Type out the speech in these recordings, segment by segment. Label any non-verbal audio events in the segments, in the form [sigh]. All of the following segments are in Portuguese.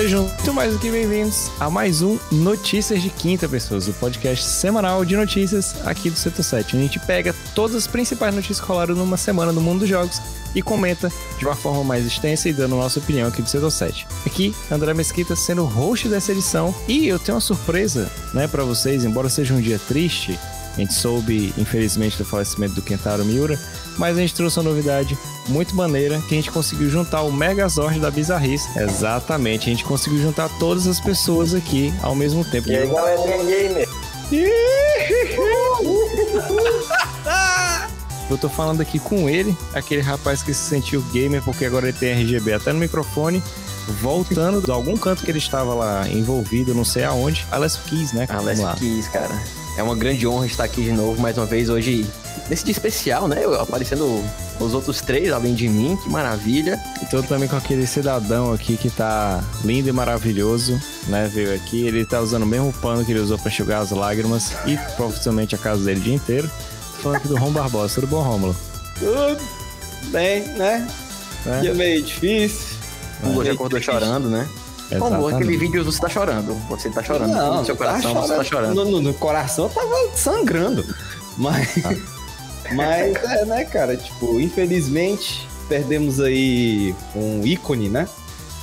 Sejam muito mais do que bem-vindos a mais um Notícias de Quinta, pessoas, o podcast semanal de notícias aqui do Setor 7. A gente pega todas as principais notícias que rolaram numa semana no mundo dos jogos e comenta de uma forma mais extensa e dando nossa opinião aqui do Setor 7. Aqui, André Mesquita sendo host dessa edição e eu tenho uma surpresa, né, para vocês, embora seja um dia triste, a gente soube, infelizmente, do falecimento do Kentaro Miura, mas a gente trouxe uma novidade muito maneira que a gente conseguiu juntar o Megazord da Bizarrice. Exatamente, a gente conseguiu juntar todas as pessoas aqui ao mesmo tempo. E aí, galerinha gamer? Eu tô falando aqui com ele, aquele rapaz que se sentiu gamer porque agora ele tem RGB até no microfone, voltando de algum canto que ele estava lá envolvido, não sei aonde. Alex Keys, né? Alex Keys, cara. É uma grande honra estar aqui de novo, mais uma vez, hoje, nesse dia especial, né? Aparecendo os outros três, além de mim, que maravilha. E tô também com aquele cidadão aqui que tá lindo e maravilhoso, né? Veio aqui, ele tá usando o mesmo pano que ele usou para enxugar as lágrimas e provavelmente a casa dele o dia inteiro. Tô falando aqui do Rom Barbosa, tudo bom, Rômulo? Tudo bem, né? É. Dia meio difícil. O Você acordou chorando, né? Como aquele vídeo você tá chorando. Você tá chorando. Não, no seu tá coração chorando. você tá chorando. No, no, no coração eu tava sangrando. Mas. [laughs] Mas é, né, cara? Tipo, infelizmente, perdemos aí um ícone, né?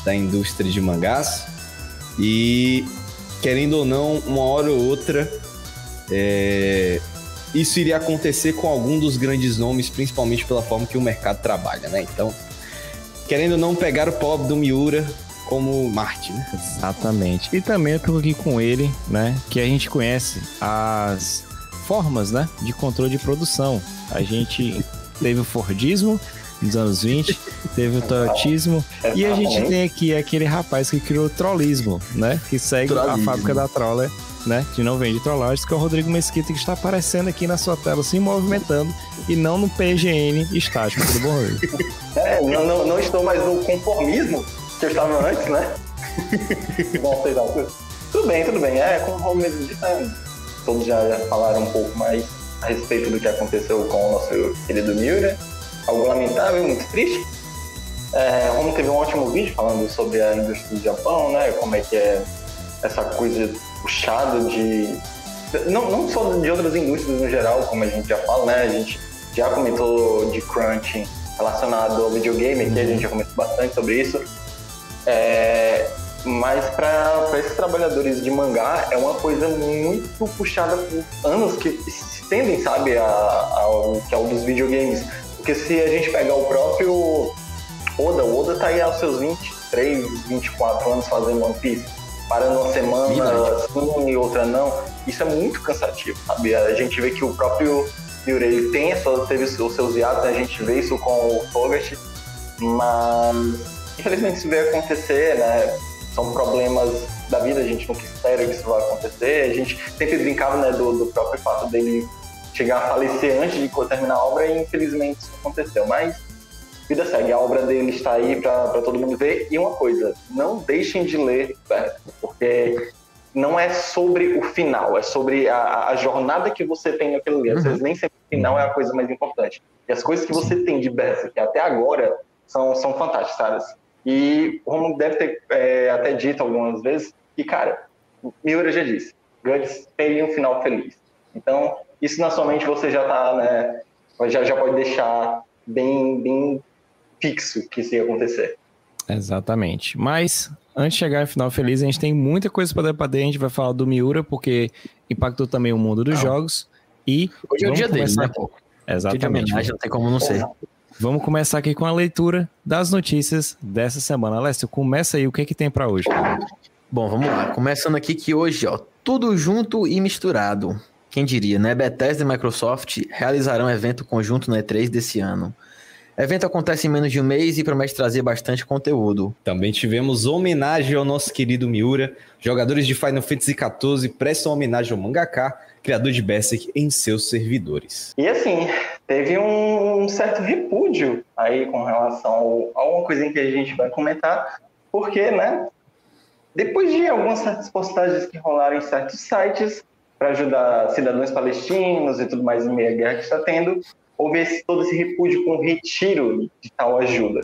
Da indústria de mangás. E, querendo ou não, uma hora ou outra, é, isso iria acontecer com algum dos grandes nomes, principalmente pela forma que o mercado trabalha, né? Então, querendo ou não pegar o pobre do Miura como Marte, né? Exatamente. E também eu tô aqui com ele, né? Que a gente conhece as formas, né? De controle de produção. A gente teve o Fordismo nos anos 20, teve o Toyotismo, e a gente tem aqui aquele rapaz que criou o trollismo, né? Que segue Trollismo. a fábrica da Troller, né? Que não vende trollagens, que é o Rodrigo Mesquita, que está aparecendo aqui na sua tela, se movimentando, e não no PGN estático. Tudo bom, Rodrigo? [laughs] É, não, não, não estou mais no conformismo que eu estava antes, né? [laughs] Bom, sei lá. Tudo bem, tudo bem. É, como o mesmo disse, né? Todos já, falaram um pouco mais a respeito do que aconteceu com o nosso querido Miura. Algo lamentável, muito triste. É, o Romulo teve um ótimo vídeo falando sobre a indústria do Japão, né? Como é que é essa coisa puxada de... Não, não só de outras indústrias no geral, como a gente já fala, né? A gente já comentou de crunch relacionado ao videogame, aqui a gente já comentou bastante sobre isso. É, mas para esses trabalhadores de mangá é uma coisa muito puxada por anos que se estendem, sabe, a, ao que é dos videogames. Porque se a gente pegar o próprio Oda, o Oda tá aí aos seus 23, 24 anos fazendo One Piece, parando uma semana sim e outra não, isso é muito cansativo, sabe? A gente vê que o próprio Yuri ele tem a sua, teve os seus hiatos, né? a gente vê isso com o Togashi, mas infelizmente isso veio acontecer, né? São problemas da vida, a gente nunca espera que isso vai acontecer. A gente sempre brincava né, do, do próprio fato dele chegar a falecer antes de terminar a obra e infelizmente isso aconteceu. Mas vida segue, a obra dele está aí para todo mundo ver. E uma coisa, não deixem de ler, né, porque não é sobre o final, é sobre a, a jornada que você tem naquele livro. Às vezes nem sempre o final é a coisa mais importante. E as coisas que você tem de Berserk até agora são, são fantásticas, sabe? E o Romulo deve ter é, até dito algumas vezes que, cara, Miura já disse, Guts tem um final feliz. Então, isso na sua mente você já tá, né, já, já pode deixar bem, bem fixo que isso ia acontecer. Exatamente. Mas, antes de chegar no final feliz, a gente tem muita coisa para debater. A gente vai falar do Miura, porque impactou também o mundo dos Não. jogos. E Hoje é o dia dele, né, Exatamente. homenagem, não tem como não ser. Vamos começar aqui com a leitura das notícias dessa semana. Alessio, começa aí. O que, que tem para hoje? Bom, vamos lá. Começando aqui que hoje, ó, tudo junto e misturado. Quem diria, né? Bethesda e Microsoft realizarão evento conjunto na E3 desse ano. Evento acontece em menos de um mês e promete trazer bastante conteúdo. Também tivemos homenagem ao nosso querido Miura. Jogadores de Final Fantasy XIV prestam homenagem ao mangaka, criador de Berserk, em seus servidores. E assim, teve um certo repúdio aí com relação a uma coisinha que a gente vai comentar, porque, né, depois de algumas certas postagens que rolaram em certos sites para ajudar cidadãos palestinos e tudo mais em meio à guerra que está tendo, houve esse, todo esse repúdio com o retiro de tal ajuda.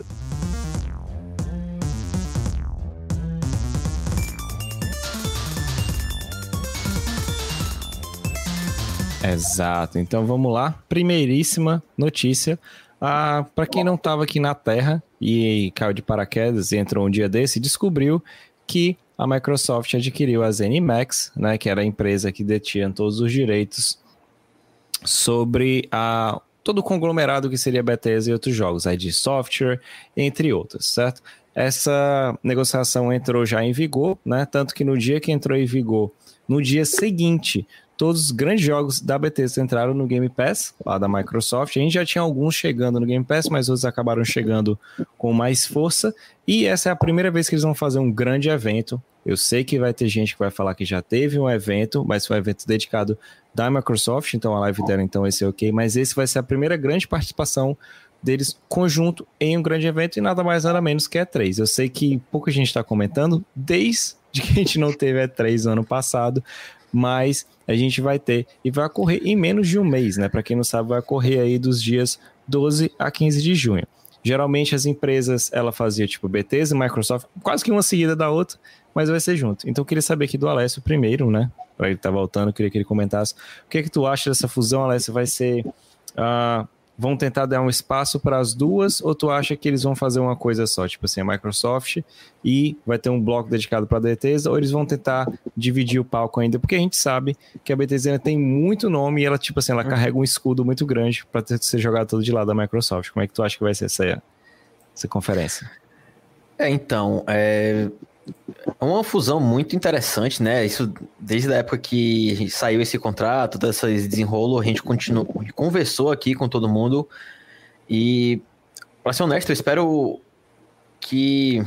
Exato. Então vamos lá. Primeiríssima notícia. Ah, para quem não estava aqui na Terra e caiu de paraquedas e entrou um dia desse, descobriu que a Microsoft adquiriu a ZeniMax, né, que era a empresa que detinha todos os direitos sobre a, todo o conglomerado que seria Bethesda e outros jogos, ID Software, entre outros, certo? Essa negociação entrou já em vigor, né? Tanto que no dia que entrou em vigor, no dia seguinte, todos os grandes jogos da Bethesda entraram no Game Pass, lá da Microsoft. A gente já tinha alguns chegando no Game Pass, mas outros acabaram chegando com mais força. E essa é a primeira vez que eles vão fazer um grande evento. Eu sei que vai ter gente que vai falar que já teve um evento, mas foi um evento dedicado da Microsoft, então a live dela então esse é ok, mas esse vai ser a primeira grande participação deles conjunto em um grande evento e nada mais nada menos que E3. Eu sei que pouca gente está comentando, desde [laughs] que a gente não teve E3 no ano passado, mas a gente vai ter e vai ocorrer em menos de um mês, né? Para quem não sabe, vai ocorrer aí dos dias 12 a 15 de junho. Geralmente as empresas, ela fazia tipo Bethesda, Microsoft, quase que uma seguida da outra, mas vai ser junto. Então eu queria saber aqui do Alessio primeiro, né? Para ele estar tá voltando, eu queria que ele comentasse. O que é que tu acha dessa fusão, Alessio? Vai ser uh, vão tentar dar um espaço para as duas ou tu acha que eles vão fazer uma coisa só, tipo assim, a Microsoft e vai ter um bloco dedicado para a Bethesda ou eles vão tentar dividir o palco ainda, porque a gente sabe que a Bethesda tem muito nome e ela tipo assim, ela uhum. carrega um escudo muito grande para ser jogado todo de lado da Microsoft. Como é que tu acha que vai ser essa essa conferência? É, então, é, é uma fusão muito interessante, né? Isso desde a época que saiu esse contrato, desse desenrolo, a gente continuou, conversou aqui com todo mundo e, para ser honesto, eu espero que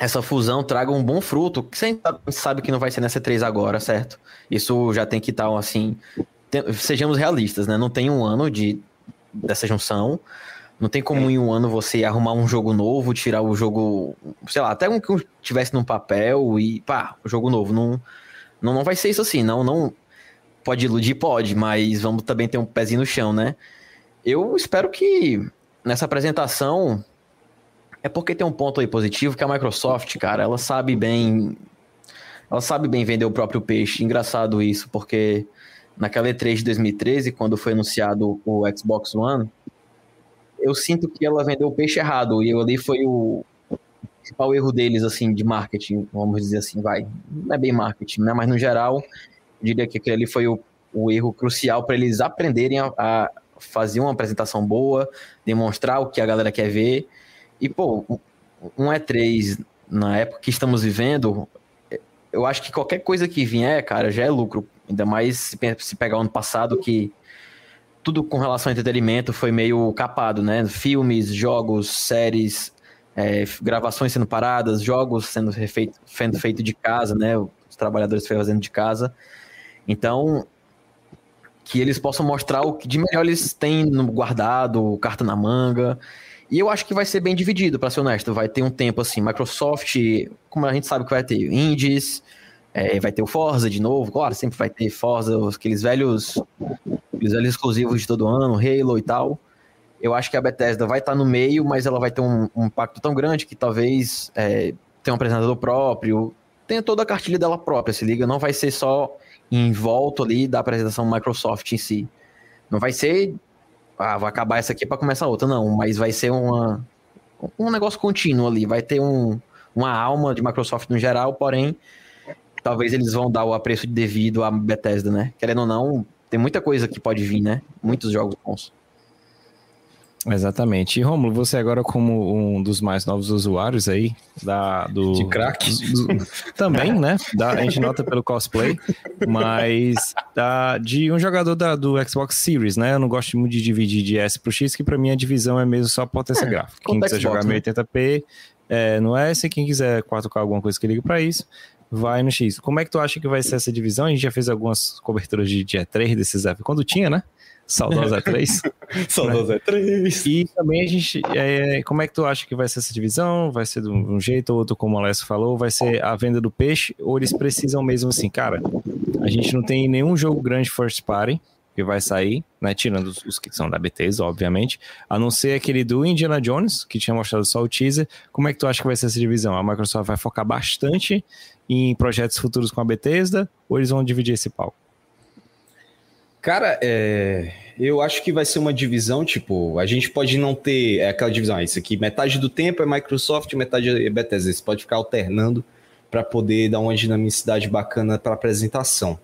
essa fusão traga um bom fruto. Que você sabe que não vai ser nessa 3 agora, certo? Isso já tem que estar assim. Sejamos realistas, né? Não tem um ano de dessa junção. Não tem como em um ano você arrumar um jogo novo, tirar o jogo, sei lá, até um que tivesse num papel e pá, o jogo novo. Não, não, não vai ser isso assim, não, não. Pode iludir, pode, mas vamos também ter um pezinho no chão, né? Eu espero que nessa apresentação. É porque tem um ponto aí positivo que a Microsoft, cara, ela sabe bem. Ela sabe bem vender o próprio peixe. Engraçado isso, porque naquela E3 de 2013, quando foi anunciado o Xbox One eu sinto que ela vendeu o peixe errado. E ali foi o principal erro deles, assim, de marketing, vamos dizer assim, vai. Não é bem marketing, né? Mas no geral, eu diria que aquele ali foi o, o erro crucial para eles aprenderem a, a, fazer uma apresentação boa, demonstrar o que a galera quer ver. E, pô, um E3 na época que estamos vivendo, eu acho que qualquer coisa que vier, cara, já é lucro. Ainda mais se, se pegar o ano passado que tudo com relação ao entretenimento foi meio capado, né? Filmes, jogos, séries, é, gravações sendo paradas, jogos sendo refeito, sendo feito de casa, né? Os trabalhadores fazendo de casa. Então, que eles possam mostrar o que de melhor eles têm no guardado, carta na manga. E eu acho que vai ser bem dividido, para ser honesto. Vai ter um tempo assim, Microsoft, como a gente sabe que vai ter indies, é, vai ter o Forza de novo, claro, sempre vai ter Forza, aqueles velhos, aqueles velhos exclusivos de todo ano, Halo e tal. Eu acho que a Bethesda vai estar tá no meio, mas ela vai ter um, um impacto tão grande que talvez é, tenha um apresentador próprio, tenha toda a cartilha dela própria, se liga, não vai ser só em volta ali da apresentação Microsoft em si. Não vai ser, ah, vai acabar essa aqui para começar outra, não, mas vai ser uma, um negócio contínuo ali, vai ter um, uma alma de Microsoft no geral, porém talvez eles vão dar o apreço devido à Bethesda, né? Querendo ou não, tem muita coisa que pode vir, né? Muitos jogos bons. Exatamente. E Romulo, você agora como um dos mais novos usuários aí da do de crack também, né? Da, a gente nota pelo cosplay, mas da, de um jogador da, do Xbox Series, né? Eu não gosto muito de dividir de S pro X, que para mim a divisão é mesmo só potência é, gráfica. Quem quiser Xbox, jogar 1080p né? é, no S, quem quiser 4K alguma coisa que liga para isso, vai no X. Como é que tu acha que vai ser essa divisão? A gente já fez algumas coberturas de dia 3 desses F, quando tinha, né? Saudosa E3. [laughs] Saudosa E3. E também a gente. É, como é que tu acha que vai ser essa divisão? Vai ser de um jeito ou outro, como o Alessio falou? Vai ser a venda do peixe? Ou eles precisam mesmo assim, cara? A gente não tem nenhum jogo grande first party que vai sair, né? Tirando os, os, que são da Bethesda, obviamente. A não ser aquele do Indiana Jones, que tinha mostrado só o teaser. Como é que tu acha que vai ser essa divisão? A Microsoft vai focar bastante em projetos futuros com a Bethesda ou eles vão dividir esse palco? Cara, é, eu acho que vai ser uma divisão, tipo, a gente pode não ter é aquela divisão, ah, isso aqui, metade do tempo é Microsoft, metade é Bethesda. Você pode ficar alternando para poder dar uma dinamicidade bacana para apresentação.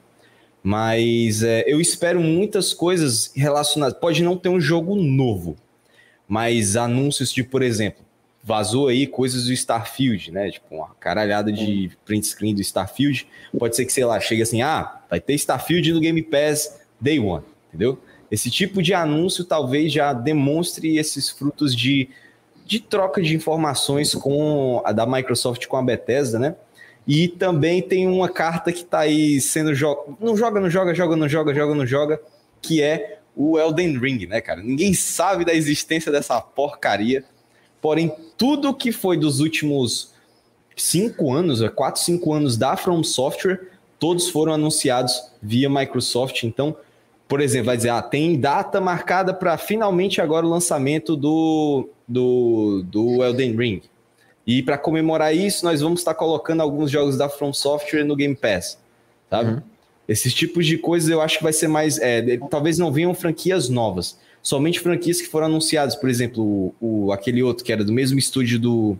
Mas é, eu espero muitas coisas relacionadas. Pode não ter um jogo novo, mas anúncios de, por exemplo, vazou aí coisas do Starfield, né? Tipo, uma caralhada de print screen do Starfield. Pode ser que, sei lá, chegue assim, ah, vai ter Starfield no Game Pass Day One, entendeu? Esse tipo de anúncio talvez já demonstre esses frutos de, de troca de informações com a da Microsoft com a Bethesda, né? E também tem uma carta que tá aí sendo jo não joga, não joga, joga, não joga, joga, não joga, que é o Elden Ring, né, cara? Ninguém sabe da existência dessa porcaria. Porém, tudo que foi dos últimos cinco anos, é quatro, cinco anos da From Software, todos foram anunciados via Microsoft. Então, por exemplo, vai dizer, ah, tem data marcada para finalmente agora o lançamento do, do, do Elden Ring. E para comemorar isso, nós vamos estar colocando alguns jogos da From Software no Game Pass, sabe? Uhum. Esses tipos de coisas eu acho que vai ser mais. É, talvez não venham franquias novas, somente franquias que foram anunciadas. Por exemplo, o, o, aquele outro que era do mesmo estúdio do.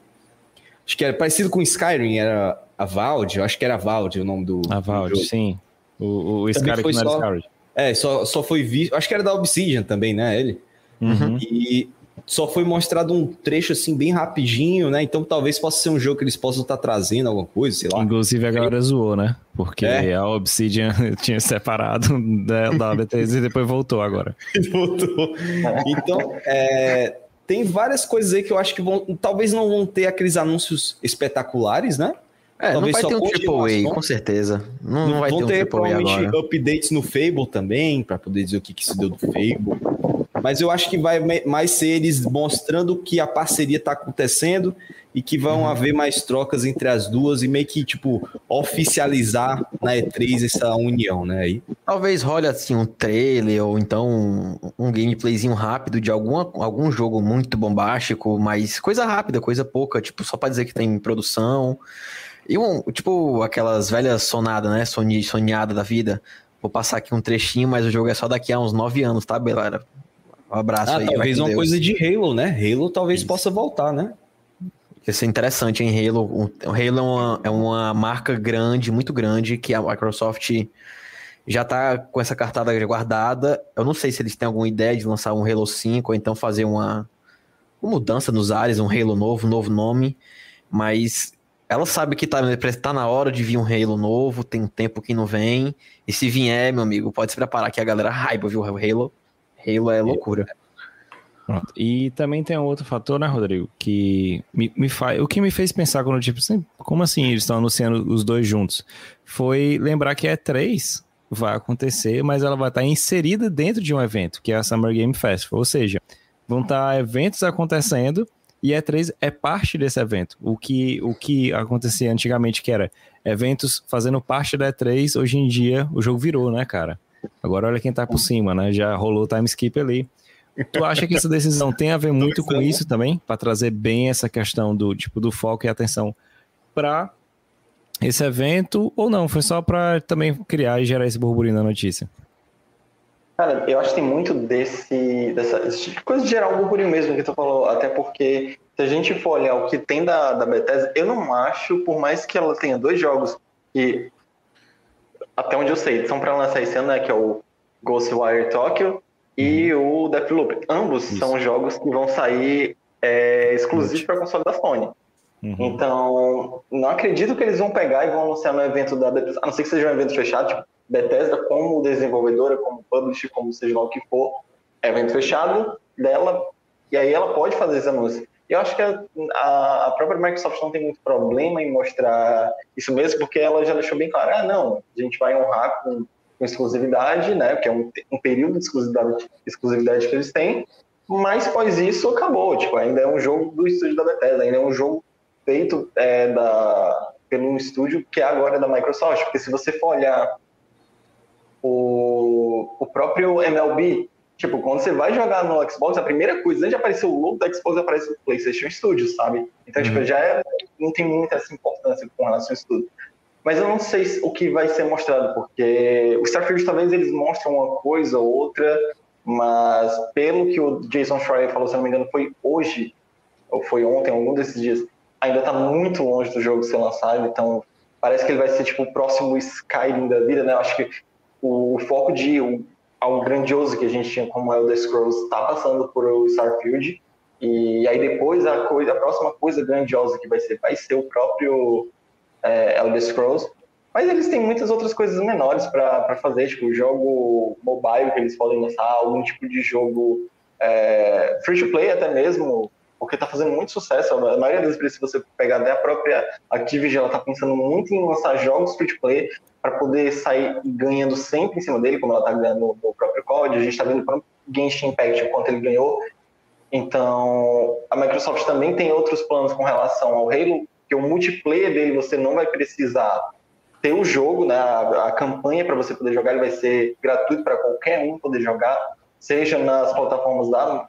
Acho que era parecido com Skyrim, era a Valve, eu acho que era a Valve o nome do. A Valve, sim. O, o Skyrim foi só, Skyrim. É, só, só foi visto. Acho que era da Obsidian também, né? Ele. Uhum. E só foi mostrado um trecho assim bem rapidinho, né? Então talvez possa ser um jogo que eles possam estar trazendo alguma coisa, sei lá. Inclusive a galera zoou, né? Porque é. a Obsidian [laughs] tinha separado da, da Bethesda e depois voltou agora. [laughs] voltou. Então, é, tem várias coisas aí que eu acho que vão, talvez não vão ter aqueles anúncios espetaculares, né? É, Talvez não vai ter um Triple A, com certeza. Não, não vai ter um ter, provavelmente agora. updates no Fable também, para poder dizer o que, que se deu do Fable. Mas eu acho que vai mais ser eles mostrando que a parceria está acontecendo e que vão uhum. haver mais trocas entre as duas e meio que, tipo, oficializar na E3 essa união, né? Aí. Talvez role assim um trailer ou então um gameplayzinho rápido de alguma, algum jogo muito bombástico, mas coisa rápida, coisa pouca, tipo, só para dizer que tem produção. E um, tipo, aquelas velhas sonadas, né? Soni, sonhada da vida. Vou passar aqui um trechinho, mas o jogo é só daqui a uns nove anos, tá, Belara? Um abraço ah, aí. Talvez uma Deus. coisa de Halo, né? Halo talvez Isso. possa voltar, né? Isso é interessante, hein? Halo, o Halo é uma, é uma marca grande, muito grande, que a Microsoft já tá com essa cartada guardada. Eu não sei se eles têm alguma ideia de lançar um Halo 5 ou então fazer uma, uma mudança nos ares, um Halo novo, um novo nome. Mas ela sabe que tá, tá na hora de vir um Halo novo, tem um tempo que não vem. E se vier, meu amigo, pode se preparar que a galera raiva, viu? O Halo, Halo é loucura. Pronto. E também tem um outro fator, né, Rodrigo? Que me, me faz. O que me fez pensar quando, tipo, assim, como assim eles estão anunciando os dois juntos? Foi lembrar que é três vai acontecer, mas ela vai estar inserida dentro de um evento, que é a Summer Game Festival. Ou seja, vão estar eventos acontecendo e E3 é parte desse evento. O que, o que acontecia antigamente, que era eventos fazendo parte da E3, hoje em dia o jogo virou, né, cara? Agora olha quem tá por cima, né? Já rolou o time skip ali. Tu acha que essa decisão tem a ver muito com isso também? para trazer bem essa questão do tipo do foco e atenção para esse evento ou não? Foi só para também criar e gerar esse burburinho na notícia? Cara, eu acho que tem muito desse, dessa tipo coisa de gerar um burburinho mesmo que tu falou, até porque se a gente for olhar o que tem da, da Bethesda, eu não acho, por mais que ela tenha dois jogos que, até onde eu sei, são para lançar esse ano, né, que é o Ghostwire Tokyo e uhum. o Deathloop. Ambos Isso. são jogos que vão sair é, exclusivos para console da Sony. Uhum. Então, não acredito que eles vão pegar e vão anunciar no evento da Bethesda, a não ser que seja um evento fechado, tipo, Bethesda como desenvolvedora, como publisher, como seja lá o que for, evento fechado dela, e aí ela pode fazer esse anúncio. Eu acho que a, a, própria Microsoft não tem muito problema em mostrar isso mesmo, porque ela já deixou bem claro, ah, não, a gente vai honrar com, com exclusividade, né, que é um, um período de exclusividade, exclusividade que eles têm, mas após isso acabou, tipo, ainda é um jogo do estúdio da Bethesda, ainda é um jogo feito é, da, pelo estúdio que é agora da Microsoft, porque se você for olhar o, o próprio MLB, tipo, quando você vai jogar no Xbox, a primeira coisa, antes de aparecer o logo do Xbox, aparece o PlayStation Studios, sabe? Então, tipo, uhum. tipo, já é, não tem muita essa importância com relação ao estudo. Mas eu não sei o que vai ser mostrado, porque o Starfield talvez eles mostrem uma coisa ou outra, mas pelo que o Jason Schreier falou, se não me engano, foi hoje, ou foi ontem, algum desses dias, ainda está muito longe do jogo ser lançado, então parece que ele vai ser tipo o próximo Skyrim da vida, né? Eu acho que o foco de algo grandioso que a gente tinha como Elder Scrolls está passando por o Starfield, e aí depois a coisa, a próxima coisa grandiosa que vai ser, vai ser o próprio é, Elder Scrolls. Mas eles têm muitas outras coisas menores para fazer, tipo jogo mobile que eles podem lançar, algum tipo de jogo é, free to play até mesmo, porque está fazendo muito sucesso. A maioria das vezes, se você pegar até a própria Activision, ela está pensando muito em lançar jogos free to play para poder sair ganhando sempre em cima dele, como ela está ganhando no, próprio código. A gente está vendo o Genshin Impact, o quanto ele ganhou. Então, a Microsoft também tem outros planos com relação ao Halo, que o multiplayer dele você não vai precisar ter o jogo, né, a, a campanha para você poder jogar, ele vai ser gratuito para qualquer um poder jogar, seja nas plataformas da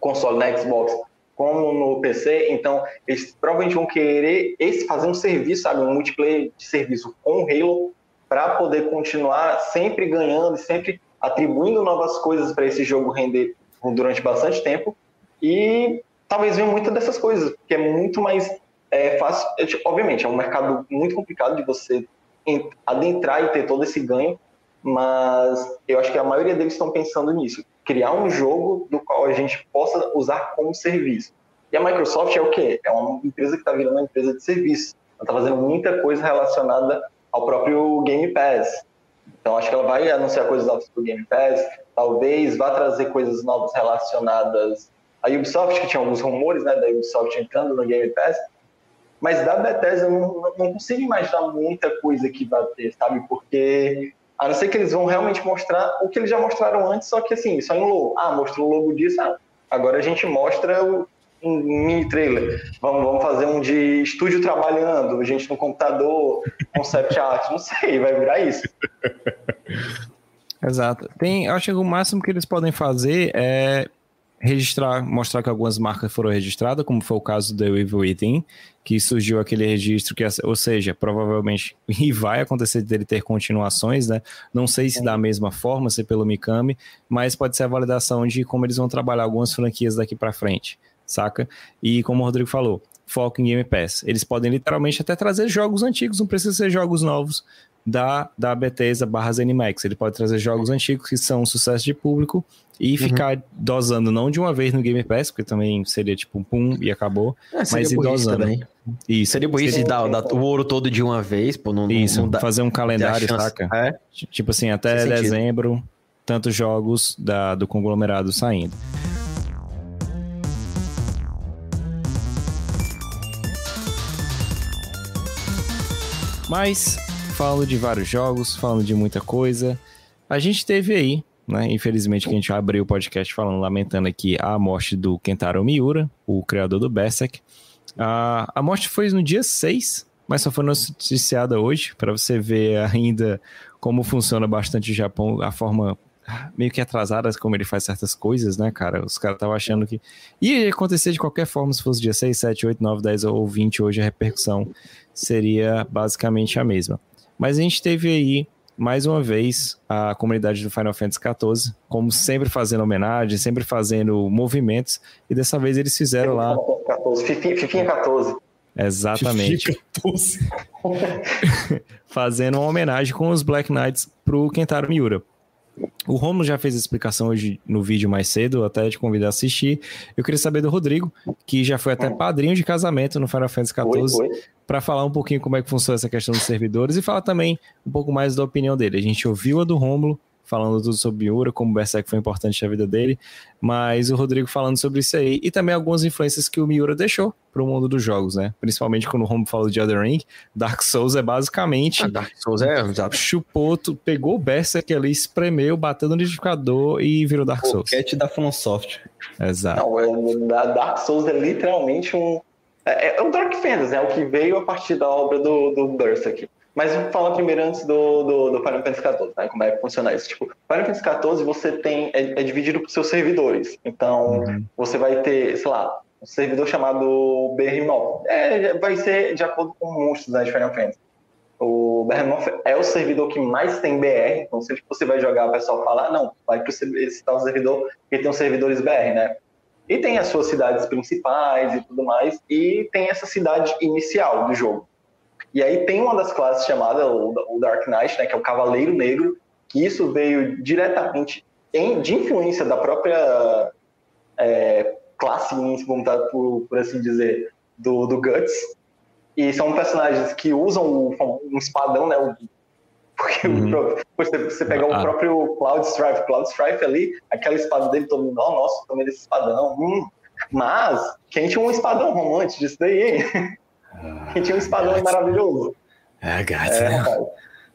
console, na Xbox, como no PC, então eles provavelmente vão querer esse fazer um serviço, sabe, um multiplayer de serviço com Halo para poder continuar sempre ganhando sempre atribuindo novas coisas para esse jogo render durante bastante tempo e talvez venha muitas dessas coisas, que é muito mais é, fácil. É, tipo, obviamente, é um mercado muito complicado de você adentrar e ter todo esse ganho, mas eu acho que a maioria deles estão pensando nisso criar um jogo do qual a gente possa usar como serviço. E a Microsoft é o quê? É uma empresa que está virando uma empresa de serviço. Ela está fazendo muita coisa relacionada ao próprio Game Pass. Então acho que ela vai anunciar coisas novas para o Game Pass, talvez vá trazer coisas novas relacionadas à Ubisoft, que tinha alguns rumores né, da Ubisoft entrando no Game Pass, mas da Bethesda eu não, não consigo imaginar muita coisa que vai ter, sabe? Porque a não ser que eles vão realmente mostrar o que eles já mostraram antes, só que assim, só em logo. Ah, mostrou o logo disso, ah, agora a gente mostra um mini trailer. Vamos, vamos fazer um de estúdio trabalhando, gente no computador, concept art, não sei, vai virar isso. [laughs] Exato. Tem, acho que o máximo que eles podem fazer é registrar, mostrar que algumas marcas foram registradas, como foi o caso do Evil Within, que surgiu aquele registro que, ou seja, provavelmente [laughs] e vai acontecer dele ter continuações, né? Não sei se da mesma forma, se pelo Mikami, mas pode ser a validação de como eles vão trabalhar algumas franquias daqui para frente, saca? E como o Rodrigo falou, foco em Game Pass. Eles podem literalmente até trazer jogos antigos, não precisa ser jogos novos, da, da Bethesda barra ZeniMax. Ele pode trazer jogos antigos que são um sucesso de público e uhum. ficar dosando não de uma vez no Game Pass, porque também seria tipo um pum e acabou, é, mas ir dosando. Também. Isso. Seria burrice seria... dar, dar o ouro todo de uma vez, pô, não, Isso, não dá, fazer um calendário, saca? É? Tipo assim, até dezembro, tantos jogos da, do conglomerado saindo. Mas falando de vários jogos, falando de muita coisa. A gente teve aí, né? Infelizmente, que a gente abriu o podcast falando, lamentando aqui a morte do Kentaro Miura, o criador do Berserk. A, a morte foi no dia 6, mas só foi noticiada hoje, para você ver ainda como funciona bastante o Japão, a forma meio que atrasada como ele faz certas coisas, né, cara? Os caras estavam achando que ia acontecer de qualquer forma se fosse dia 6, 7, 8, 9, 10 ou 20, hoje a repercussão seria basicamente a mesma. Mas a gente teve aí, mais uma vez, a comunidade do Final Fantasy XIV, como sempre fazendo homenagem, sempre fazendo movimentos, e dessa vez eles fizeram lá. 14, Fifinha 14. Exatamente. 14. [laughs] fazendo uma homenagem com os Black Knights pro Kentaro Miura. O Romulo já fez a explicação hoje no vídeo mais cedo, até te convidar a assistir. Eu queria saber do Rodrigo, que já foi até padrinho de casamento no Final Fantasy XIV, para falar um pouquinho como é que funciona essa questão dos servidores e falar também um pouco mais da opinião dele. A gente ouviu a do Romulo, falando tudo sobre Miura, como o Berserk foi importante na vida dele, mas o Rodrigo falando sobre isso aí, e também algumas influências que o Miura deixou para o mundo dos jogos, né? Principalmente quando o Romulo falou de Other Ring, Dark Souls é basicamente... Ah, Dark Souls é... Exato. Chupou, pegou o Berserk ali, espremeu, bateu no liquidificador e virou Dark Souls. Pocket da FromSoft. Exato. Não, é, Dark Souls é literalmente um... É, é um Dark Fantasy, é o que veio a partir da obra do, do Berserk. Mas vou falar primeiro antes do, do, do Final Fantasy XIV, né? Como é que funciona isso? Tipo, Final Fantasy XIV você tem, é, é dividido por seus servidores. Então, uhum. você vai ter, sei lá, um servidor chamado Behemoth. É, vai ser de acordo com monstros né, de Final Fantasy. O Behemoth é o servidor que mais tem BR, então que você vai jogar, o pessoal fala, ah, não, vai para esse tal servidor, porque tem os servidores BR, né? E tem as suas cidades principais e tudo mais, e tem essa cidade inicial do jogo. E aí tem uma das classes chamada o Dark Knight, né, que é o Cavaleiro Negro, que isso veio diretamente em, de influência da própria é, classe, vamos por, por assim dizer, do, do Guts. E são personagens que usam um espadão, né? Porque uhum. você, você pegar ah. o próprio Cloud Strife, Cloud Strife ali, aquela espada dele, oh, nossa, tomei desse espadão. Hum. Mas, quem tinha um espadão romântico disso daí, hein? Ah, quem tinha um espadão maravilhoso. É, Guts, é, né?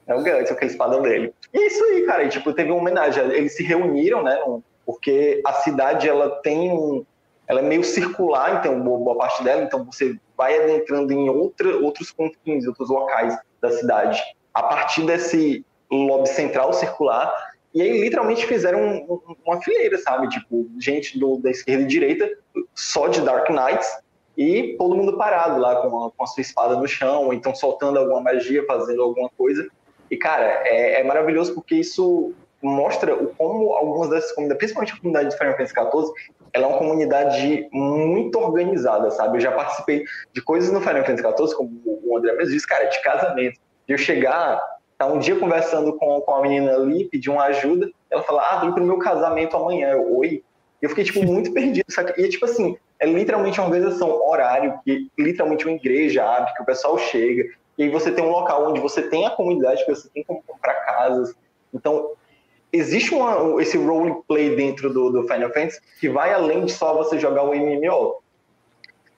É o Guts, aquele espadão dele. E isso aí, cara, e, tipo, teve uma homenagem. Eles se reuniram, né? Porque a cidade, ela tem um... Ela é meio circular, então, boa parte dela. Então, você vai adentrando em outra, outros confins, outros locais da cidade. A partir desse lobby central circular. E aí, literalmente, fizeram uma fileira, sabe? Tipo, gente do, da esquerda e direita, só de Dark Knights, e todo mundo parado lá com a, com a sua espada no chão, ou então soltando alguma magia, fazendo alguma coisa. E, cara, é, é maravilhoso porque isso mostra como algumas dessas comunidades, principalmente a comunidade de Final Fantasy XIV, ela é uma comunidade muito organizada, sabe? Eu já participei de coisas no Final Fantasy XIV, como o André mesmo disse, cara, de casamento. De eu chegar, tá um dia conversando com, com a menina ali, pedir uma ajuda, ela fala, ah, vem pro meu casamento amanhã. Eu, oi? Eu fiquei, tipo, [laughs] muito perdido, sabe? E, tipo assim, é literalmente uma organização, horário, que literalmente uma igreja abre, que o pessoal chega, e aí você tem um local onde você tem a comunidade, que você tem como comprar casas. Então, existe uma, esse roleplay dentro do, do Final Fantasy que vai além de só você jogar o MMO.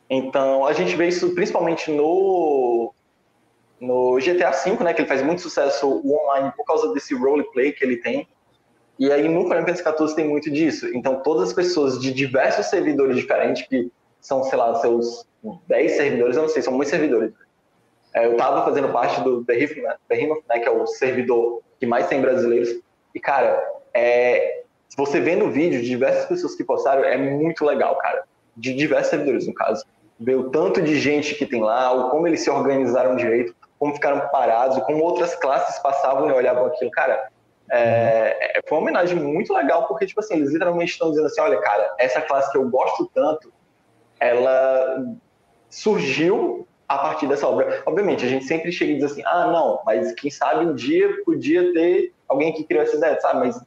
Então, a gente vê isso principalmente no, no GTA V, né, que ele faz muito sucesso online por causa desse roleplay que ele tem. E aí no Final Fantasy XIV tem muito disso. Então, todas as pessoas de diversos servidores diferentes, que são, sei lá, seus 10 servidores, eu não sei, são muitos servidores. É, eu estava fazendo parte do Behemoth, né, né, que é o servidor que mais tem brasileiros. E, cara, é, você vendo o vídeo de diversas pessoas que postaram, é muito legal, cara. De diversos servidores, no caso. Ver o tanto de gente que tem lá, o como eles se organizaram direito, como ficaram parados, como outras classes passavam e olhavam aquilo. Cara, é, é foi uma homenagem muito legal, porque, tipo assim, eles literalmente estão dizendo assim, olha, cara, essa classe que eu gosto tanto, ela surgiu a partir dessa obra. Obviamente, a gente sempre chega e diz assim, ah, não, mas quem sabe um dia podia ter alguém que criou essa ideia, sabe? Mas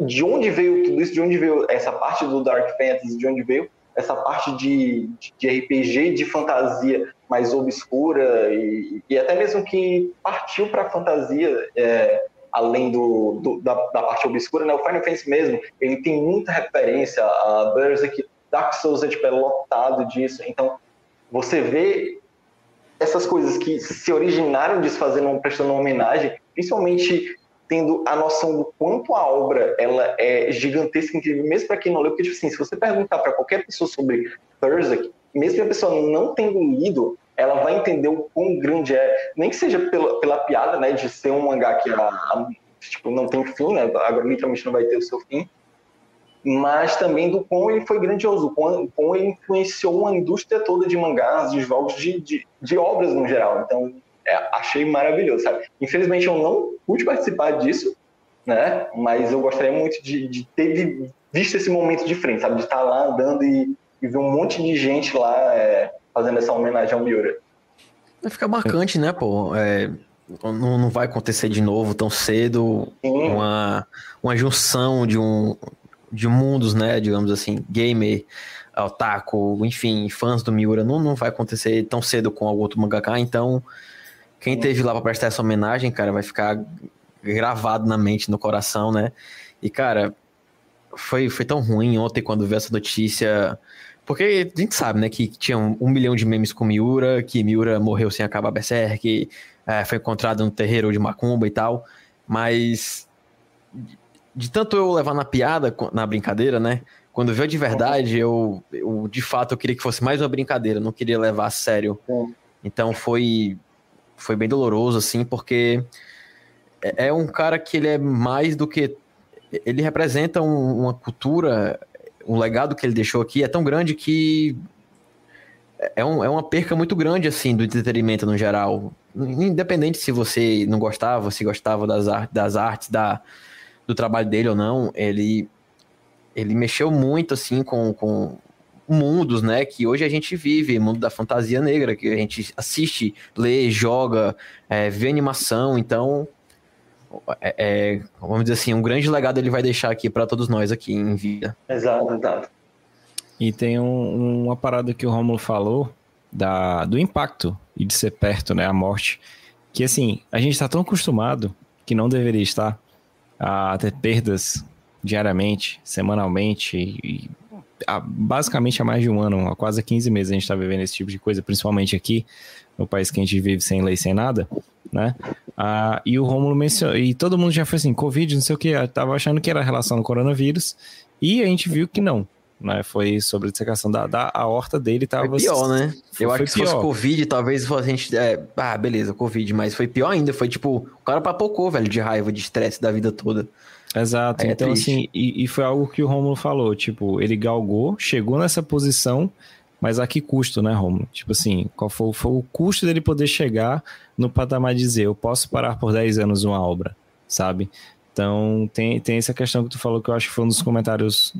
de onde veio tudo isso? De onde veio essa parte do Dark Fantasy? De onde veio essa parte de, de RPG, de fantasia mais obscura e, e até mesmo que partiu para a fantasia é, além do, do da, da, parte obscura, né? O Final Fantasy mesmo, ele tem muita referência a Berserk, Dark Souls é, tipo, é lotado disso, então você vê essas coisas que se originaram disso fazendo, prestando uma homenagem, principalmente tendo a noção do quanto a obra ela é gigantesca, incrível, mesmo para quem não leu, porque tipo assim, se você perguntar para qualquer pessoa sobre Berserk, mesmo que a pessoa não tendo lido, ela vai entender o quão grande é, nem que seja pela, pela piada, né, de ser um mangá que a, a, tipo, não tem fim, né, agora literalmente não vai ter o seu fim, mas também do quão ele foi grandioso, quão, quão ele influenciou uma indústria toda de mangás, de jogos, de, de, de obras no geral. Então, é, achei maravilhoso, sabe? Infelizmente, eu não pude participar disso, né? Mas eu gostaria muito de, de ter visto esse momento de frente, sabe? De estar lá andando e, e ver um monte de gente lá é, fazendo essa homenagem ao Miura. Vai ficar marcante, né, pô? É, não, não vai acontecer de novo tão cedo. Uma, uma junção de um, de mundos, né, digamos assim, gamer, otaku, enfim, fãs do Miura, não, não vai acontecer tão cedo com algum outro mangaka, então quem teve lá para prestar essa homenagem, cara, vai ficar gravado na mente, no coração, né? E, cara, foi, foi tão ruim ontem quando vi essa notícia. Porque a gente sabe, né, que tinha um, um milhão de memes com Miura, que Miura morreu sem acabar Berserk, é, foi encontrado no terreiro de Macumba e tal. Mas de tanto eu levar na piada, na brincadeira, né? Quando veio de verdade, eu, eu de fato eu queria que fosse mais uma brincadeira, não queria levar a sério. Então foi foi bem doloroso assim, porque é, é um cara que ele é mais do que ele representa um, uma cultura, um legado que ele deixou aqui é tão grande que é, um, é uma perca muito grande, assim, do entretenimento no geral. Independente se você não gostava, se gostava das, art, das artes, da, do trabalho dele ou não, ele, ele mexeu muito, assim, com, com mundos, né, que hoje a gente vive, mundo da fantasia negra, que a gente assiste, lê, joga, é, vê animação, então é, é, vamos dizer assim, um grande legado ele vai deixar aqui para todos nós aqui em vida. Exato, exato. E tem um, uma parada que o Romulo falou da, do impacto e de ser perto, né, a morte, que assim, a gente está tão acostumado que não deveria estar a ter perdas diariamente, semanalmente e, a, basicamente há mais de um ano, há quase 15 meses a gente está vivendo esse tipo de coisa, principalmente aqui no país que a gente vive sem lei, sem nada, né? Ah, e o Romulo mencionou, e todo mundo já foi assim, Covid, não sei o que, tava achando que era relação ao coronavírus, e a gente viu que não, né? Foi sobre a dissecação da, da aorta dele, tava... Foi pior, né? Foi, Eu acho que se pior. fosse Covid, talvez a gente... É, ah, beleza, Covid, mas foi pior ainda, foi tipo, o cara papocou, velho, de raiva, de estresse da vida toda. Exato, Aí é então é assim, e, e foi algo que o Romulo falou, tipo, ele galgou, chegou nessa posição mas a que custo, né, Romulo? Tipo assim, qual foi, foi, o custo dele poder chegar no patamar de dizer, eu posso parar por 10 anos uma obra, sabe? Então, tem, tem essa questão que tu falou que eu acho que foi um dos comentários.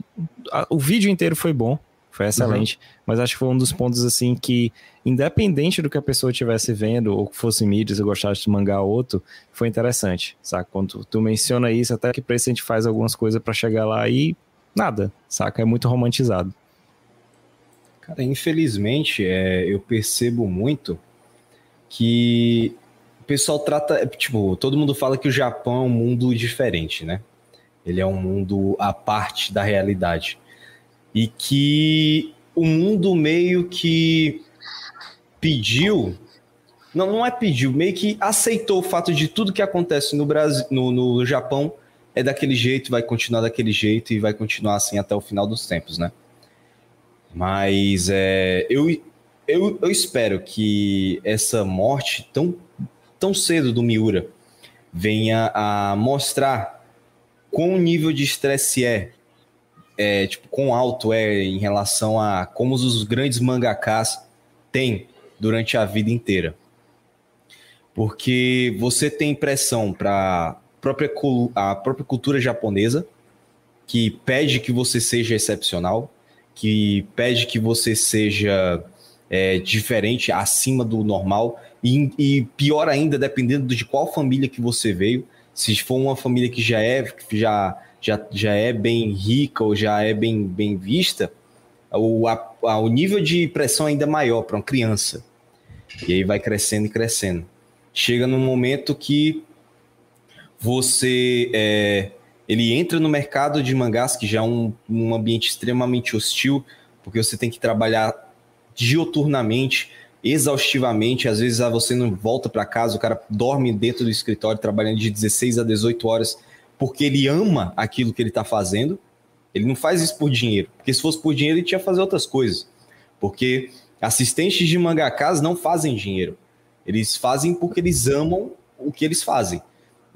O vídeo inteiro foi bom, foi excelente, uhum. mas acho que foi um dos pontos, assim, que, independente do que a pessoa estivesse vendo, ou que fosse mídia, se gostasse de mangá ou outro, foi interessante, saca? Quando tu, tu menciona isso, até que preço a gente faz algumas coisas para chegar lá e nada, saca? É muito romantizado. Cara, infelizmente, é, eu percebo muito que o pessoal trata. Tipo, todo mundo fala que o Japão é um mundo diferente, né? Ele é um mundo à parte da realidade. E que o mundo meio que pediu. Não, não é pediu, meio que aceitou o fato de tudo que acontece no Brasil, no, no Japão é daquele jeito, vai continuar daquele jeito e vai continuar assim até o final dos tempos, né? Mas é, eu, eu, eu espero que essa morte tão, tão cedo do Miura venha a mostrar quão nível de estresse é, é, tipo, quão alto é em relação a como os grandes mangakas têm durante a vida inteira. Porque você tem pressão para a própria cultura japonesa, que pede que você seja excepcional, que pede que você seja é, diferente, acima do normal, e, e, pior ainda, dependendo de qual família que você veio, se for uma família que já é, já, já, já é bem rica ou já é bem, bem vista, o, a, a, o nível de pressão é ainda maior para uma criança. E aí vai crescendo e crescendo. Chega num momento que você é, ele entra no mercado de mangás, que já é um, um ambiente extremamente hostil, porque você tem que trabalhar dioturnamente, exaustivamente, às vezes ah, você não volta para casa, o cara dorme dentro do escritório trabalhando de 16 a 18 horas, porque ele ama aquilo que ele está fazendo. Ele não faz isso por dinheiro, porque se fosse por dinheiro ele tinha que fazer outras coisas. Porque assistentes de mangakas não fazem dinheiro. Eles fazem porque eles amam o que eles fazem.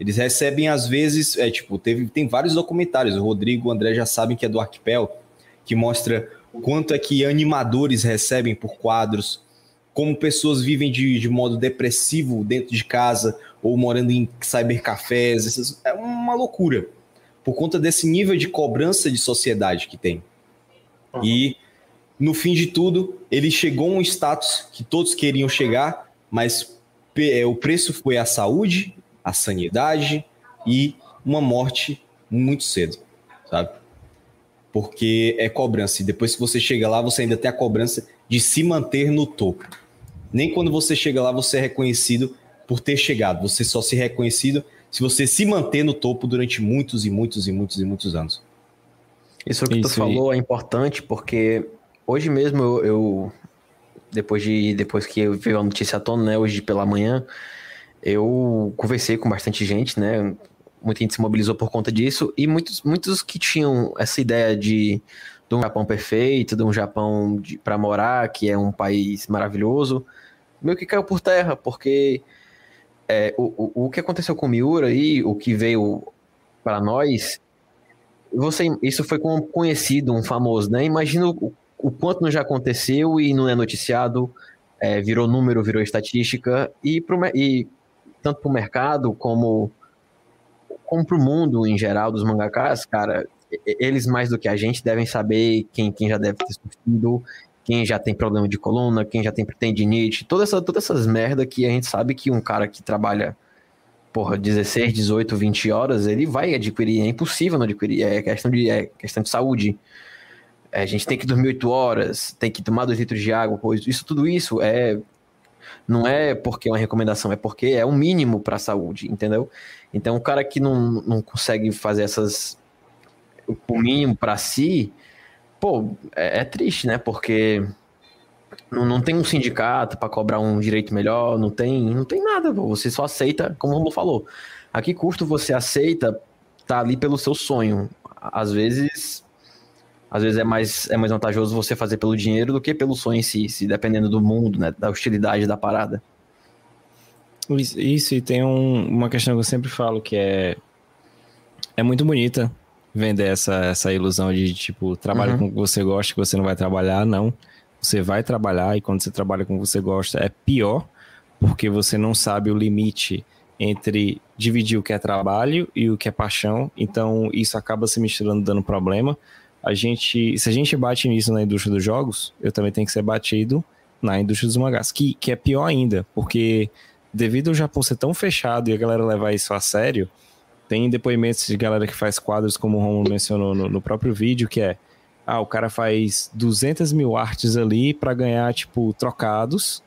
Eles recebem, às vezes, é tipo, teve, tem vários documentários, o Rodrigo e o André já sabem que é do Arquipel, que mostra quanto é que animadores recebem por quadros, como pessoas vivem de, de modo depressivo dentro de casa ou morando em cybercafés, essas, é uma loucura, por conta desse nível de cobrança de sociedade que tem. E, no fim de tudo, ele chegou a um status que todos queriam chegar, mas é, o preço foi a saúde, a sanidade e uma morte muito cedo, sabe? Porque é cobrança. E depois que você chega lá, você ainda tem a cobrança de se manter no topo. Nem quando você chega lá, você é reconhecido por ter chegado. Você só se é reconhecido se você se manter no topo durante muitos e muitos e muitos e muitos anos. Isso que Isso tu falou é importante porque hoje mesmo eu, eu, depois de depois que eu vi a notícia à tona, né, hoje pela manhã, eu conversei com bastante gente, né? Muita gente se mobilizou por conta disso, e muitos, muitos que tinham essa ideia de, de um Japão perfeito, de um Japão para morar, que é um país maravilhoso, meio que caiu por terra, porque é, o, o, o que aconteceu com Miura e o que veio para nós, você, isso foi conhecido, um famoso, né? Imagina o, o quanto não já aconteceu e não é noticiado, é, virou número, virou estatística, e, e tanto para o mercado como, como para o mundo em geral dos mangakas, cara, eles mais do que a gente devem saber quem, quem já deve ter sofrido, quem já tem problema de coluna, quem já tem tendinite, toda essa, todas essas merda que a gente sabe que um cara que trabalha porra, 16, 18, 20 horas, ele vai adquirir, é impossível não adquirir, é questão de, é questão de saúde. É, a gente tem que dormir 8 horas, tem que tomar 2 litros de água, pois isso, tudo isso é não é porque é uma recomendação, é porque é o mínimo para a saúde, entendeu? Então, o cara que não, não consegue fazer essas o mínimo para si, pô, é, é, triste, né? Porque não, não tem um sindicato para cobrar um direito melhor, não tem, não tem nada, pô. você só aceita, como o Romulo falou. A que custo você aceita tá ali pelo seu sonho? Às vezes às vezes é mais, é mais vantajoso você fazer pelo dinheiro do que pelo sonho em si, se dependendo do mundo, né, da hostilidade da parada. Isso, isso e tem um, uma questão que eu sempre falo que é é muito bonita vender essa, essa ilusão de tipo, trabalho uhum. com o que você gosta, que você não vai trabalhar, não. Você vai trabalhar e quando você trabalha com o que você gosta é pior, porque você não sabe o limite entre dividir o que é trabalho e o que é paixão, então isso acaba se misturando dando problema a gente, se a gente bate nisso na indústria dos jogos, eu também tenho que ser batido na indústria dos mangás, que, que é pior ainda, porque devido ao Japão ser tão fechado e a galera levar isso a sério, tem depoimentos de galera que faz quadros, como o Romulo mencionou no, no, próprio vídeo, que é, ah, o cara faz 200 mil artes ali para ganhar, tipo, trocados,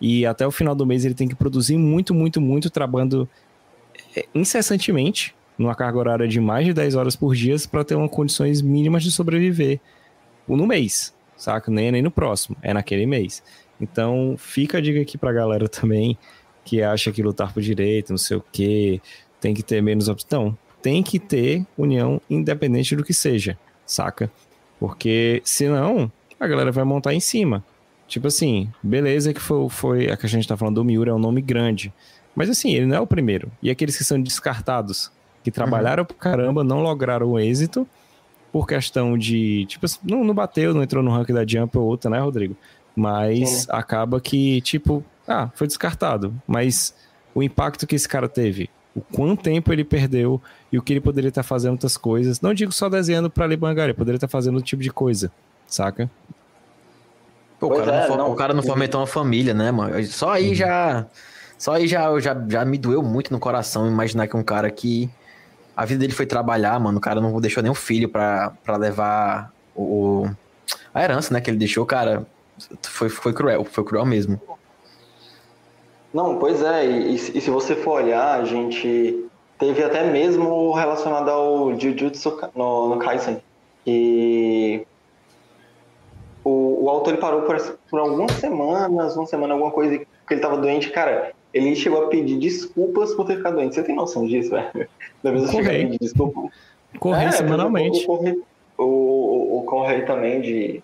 e até o final do mês ele tem que produzir muito, muito, muito, trabalhando é, incessantemente, numa carga horária de mais de 10 horas por dia para ter uma condições mínimas de sobreviver no mês, saca? Nem, nem no próximo, é naquele mês. Então, fica a dica aqui pra galera também que acha que lutar por direito, não sei o que, tem que ter menos opção. Tem que ter união independente do que seja, saca? Porque senão a galera vai montar em cima. Tipo assim, beleza que foi, foi a que a gente tá falando do Miura, é um nome grande. Mas assim, ele não é o primeiro. E aqueles que são descartados, que trabalharam uhum. caramba, não lograram o êxito por questão de, tipo, não, não bateu, não entrou no ranking da Jump ou outra, né, Rodrigo? Mas acaba que, tipo, ah, foi descartado. Mas o impacto que esse cara teve, o quanto tempo ele perdeu e o que ele poderia estar fazendo outras coisas. Não digo só desenhando para Libangar, ele poderia estar fazendo outro tipo de coisa, saca? Pô, o, cara é, não, não, o cara não fomentou uma família, né, mano? Só aí uhum. já. Só aí já, já, já me doeu muito no coração imaginar que um cara que a vida dele foi trabalhar, mano. O cara não deixou nenhum filho pra, pra levar o, a herança, né? Que ele deixou, cara. Foi, foi cruel, foi cruel mesmo. Não, pois é, e, e se você for olhar, a gente teve até mesmo relacionado ao Jujutsu no, no Kaisen, que o, o autor ele parou por, por algumas semanas, uma semana, alguma coisa, porque ele tava doente, cara, ele chegou a pedir desculpas por ter ficado doente. Você tem noção disso, velho? Da vez eu pedir desculpa. Correr é, semanalmente. O, o, o Correio também de,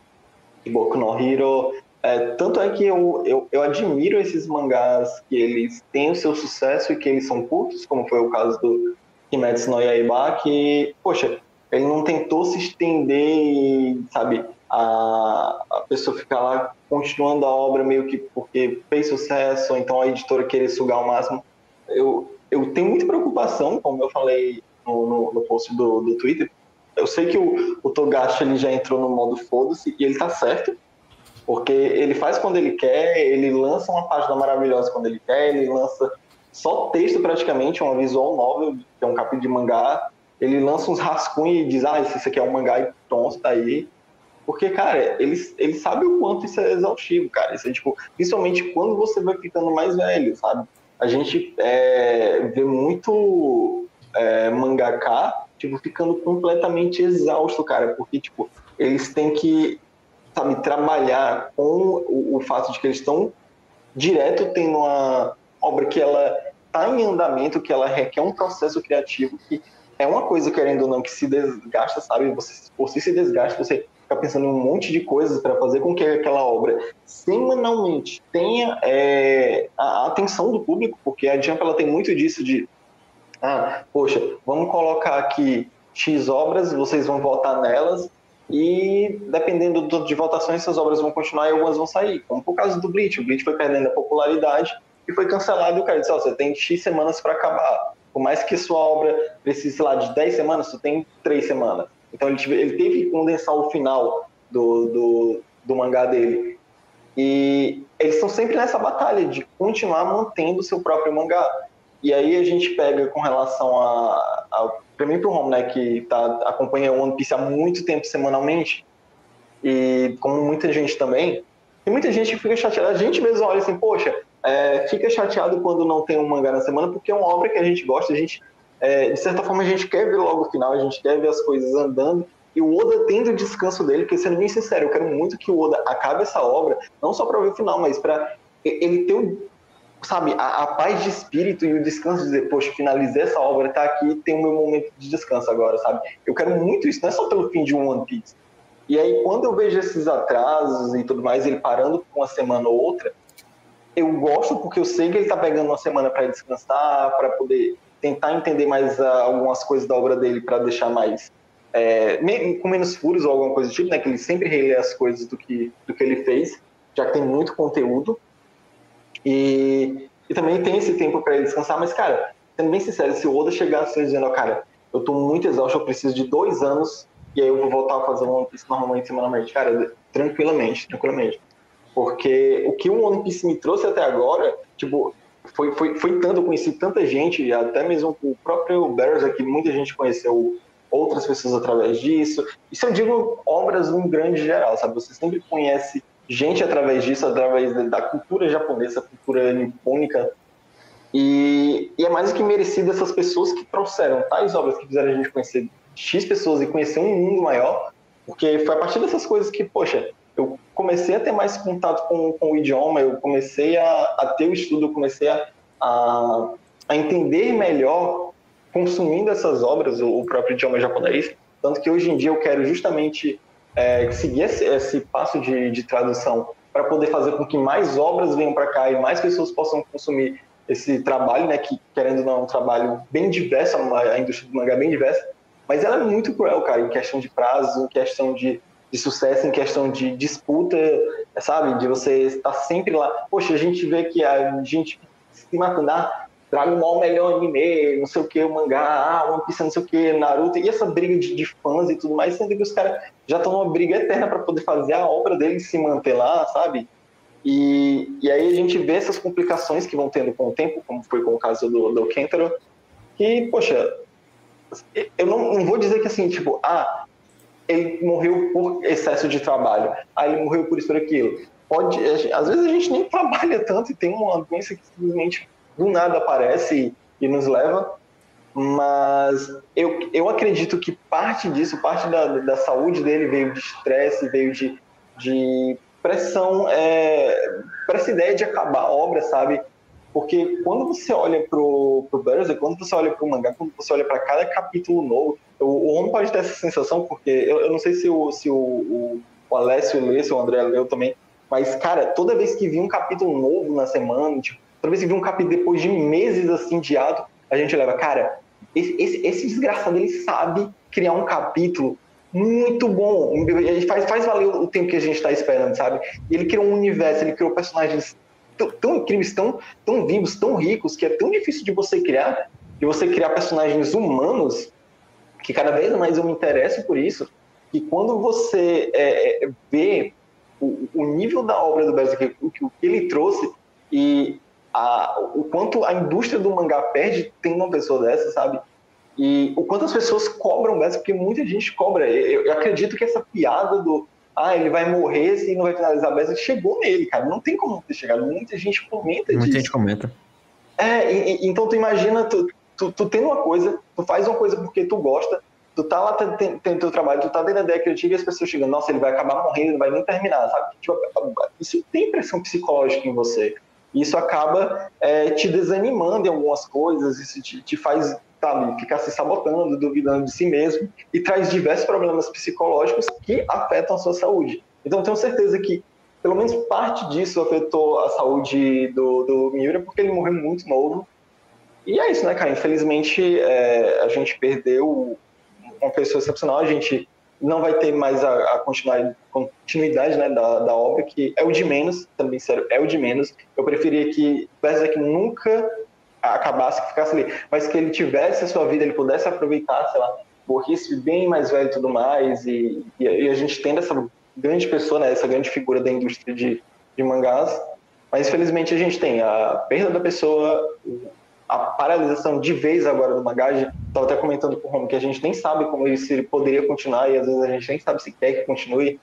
de Boku no Hero. É, tanto é que eu, eu, eu admiro esses mangás que eles têm o seu sucesso e que eles são curtos, como foi o caso do Kimetsu no Yaiba, que, poxa, ele não tentou se estender e, sabe, a, a pessoa ficar lá continuando a obra meio que porque fez sucesso, ou então a editora querer sugar ao máximo. Eu, eu tenho muita preocupação, como eu falei no, no, no post do, do Twitter. Eu sei que o, o Togashi ele já entrou no modo foda-se e ele tá certo, porque ele faz quando ele quer, ele lança uma página maravilhosa quando ele quer, ele lança só texto praticamente, uma visual novel, que é um capítulo de mangá, ele lança uns rascunhos e diz, ah, isso aqui é um mangá e pronto, tá aí. Porque, cara, ele, ele sabe o quanto isso é exaustivo, cara. Isso é, tipo, principalmente quando você vai ficando mais velho, sabe? A gente é, vê muito é, mangaká, tipo, ficando completamente exausto, cara. Porque, tipo, eles têm que, sabe, trabalhar com o, o fato de que eles estão direto tendo uma obra que ela tá em andamento, que ela requer um processo criativo que é uma coisa, querendo ou não, que se desgasta, sabe? Você, por se desgasta, você ficar pensando em um monte de coisas para fazer com que aquela obra semanalmente tenha é, a atenção do público, porque a Jump ela tem muito disso de, ah, poxa, vamos colocar aqui X obras, vocês vão votar nelas, E dependendo do de votações, essas obras vão continuar e algumas vão sair. Como por causa do Bleach. O Bleach foi perdendo a popularidade e foi cancelado. E o cara disse: oh, você tem X semanas para acabar. Por mais que sua obra precise, lá, de 10 semanas, você tem 3 semanas. Então ele, ele teve que condensar o final do, do, do mangá dele. E eles estão sempre nessa batalha de continuar mantendo o seu próprio mangá. E aí a gente pega com relação a, a para mim pro Home, né, que tá acompanha o One Piece há muito tempo semanalmente, e como muita gente também, e muita gente fica chateada, a gente mesmo olha assim, poxa, é, fica chateado quando não tem um mangá na semana, porque é uma obra que a gente gosta, a gente, é, de certa forma, a gente quer ver logo o final, a gente quer ver as coisas andando, e o Oda tendo o descanso dele, porque sendo bem sincero, eu quero muito que o Oda acabe essa obra, não só para ver o final, mas para ele ter o sabe, a, a, paz de espírito e o descanso de dizer, poxa, finalizei essa obra, tá aqui, tem o meu momento de descanso agora, sabe? Eu quero muito isso, não é só pelo fim de um One Piece. E aí, quando eu vejo esses atrasos e tudo mais, ele parando por uma semana ou outra, eu gosto porque eu sei que ele tá pegando uma semana para descansar, para poder tentar entender mais uh, algumas coisas da obra dele, para deixar mais. É, com menos furos ou alguma coisa do tipo, né? Que ele sempre relê as coisas do que, do que ele fez, já que tem muito conteúdo. E, e também tem esse tempo para ele descansar, mas, cara, sendo bem sincero, se o Oda chegasse dizendo, cara, eu tô muito exausto, eu preciso de dois anos, e aí eu vou voltar a fazer One Piece normalmente, semanalmente, cara, tranquilamente, tranquilamente. Porque o que o One Piece me trouxe até agora, tipo, foi, foi, foi tanto, conheci tanta gente, até mesmo o próprio Berserk, que muita gente conheceu outras pessoas através disso. Isso eu digo obras no grande geral, sabe? Você sempre conhece gente através disso, através da cultura japonesa, cultura nipônica. E, e é mais do que merecido essas pessoas que trouxeram tais obras que fizeram a gente conhecer X pessoas e conhecer um mundo maior, porque foi a partir dessas coisas que, poxa, eu comecei a ter mais contato com, com o idioma, eu comecei a, a ter o estudo, eu comecei a, a, a entender melhor consumindo essas obras, o, o próprio idioma japonês. Tanto que hoje em dia eu quero justamente é, seguir esse, esse, passo de, de tradução para poder fazer com que mais obras venham para cá e mais pessoas possam consumir esse trabalho, né, que querendo ou não é um trabalho bem diverso, a indústria do mangá é bem diversa, mas ela é muito cruel, cara, em questão de prazo, em questão de, de sucesso, em questão de disputa, sabe, de você estar sempre lá. Poxa, a gente vê que a gente se matando, ah, Dragon Ball melhor anime, não sei o que, o mangá, ah, One Piece, não sei o que, Naruto, e essa briga de, de fãs e tudo mais, sendo que os caras já estão numa briga eterna para poder fazer a obra deles se manter lá, sabe? E, e aí a gente vê essas complicações que vão tendo com o tempo, como foi com o caso do, do Kentaro, que, poxa, eu não, não vou dizer que assim, tipo, ah, ele morreu por excesso de trabalho, ah, ele morreu por isso, por aquilo. Pode, às vezes a gente nem trabalha tanto e tem uma doença que simplesmente do nada aparece e, e nos leva. Mas eu, eu acredito que parte disso, parte da, da saúde dele veio de estresse, veio de, de pressão, é, para essa ideia de acabar a obra, sabe? Porque quando você olha pro, pro Berserk, quando você olha pro mangá, quando você olha para cada capítulo novo, o, o homem pode ter essa sensação, porque eu, eu não sei se o, se o, o, o Alessio lê, se o André leu também, mas, cara, toda vez que vi um capítulo novo na semana, tipo, Toda vez que vê um capítulo depois de meses assim de ato, a gente leva, cara, esse, esse, esse desgraçado ele sabe criar um capítulo muito bom. Ele faz, faz valer o tempo que a gente está esperando, sabe? Ele criou um universo, ele criou personagens tão, tão, incríveis, tão, tão vivos, tão ricos, que é tão difícil de você criar, de você criar personagens humanos, que cada vez mais eu me interesso por isso, que quando você é, é, vê o, o, nível da obra do Berserk, o, o que ele trouxe, e a, o quanto a indústria do mangá perde tem uma pessoa dessa, sabe? E o quanto as pessoas cobram dessa, porque muita gente cobra. Eu, eu, acredito que essa piada do ah, ele vai morrer se não vai finalizar a Berserk chegou nele, cara. Não tem como ter chegado. Muita gente comenta Muita disso. gente comenta. É, e, e, então tu imagina, tu, tu, tu tem uma coisa, tu faz uma coisa porque tu gosta, tu tá lá tendo teu trabalho, tu tá dentro da ideia criativa e as pessoas chegam, nossa, ele vai acabar morrendo, ele vai nem terminar, sabe? Tipo, isso tem pressão psicológica em você. Isso acaba é, te desanimando em algumas coisas, isso te, te faz sabe, ficar se sabotando, duvidando de si mesmo e traz diversos problemas psicológicos que afetam a sua saúde. Então, tenho certeza que pelo menos parte disso afetou a saúde do, do Miura, porque ele morreu muito novo. E é isso, né, cara? Infelizmente, é, a gente perdeu uma pessoa excepcional, a gente não vai ter mais a, a continuidade né, da, da obra, que é o de menos, também sério, é o de menos. Eu preferia que que nunca acabasse, que ficasse ali, mas que ele tivesse a sua vida, ele pudesse aproveitar, sei lá, morresse bem mais velho e tudo mais, e, e, e a gente tendo essa grande pessoa, né, essa grande figura da indústria de, de mangás, mas infelizmente a gente tem a perda da pessoa, a paralisação de vez agora do mangá. Estava até comentando com o Romo que a gente nem sabe como ele, se ele poderia continuar e às vezes a gente nem sabe se quer que continue.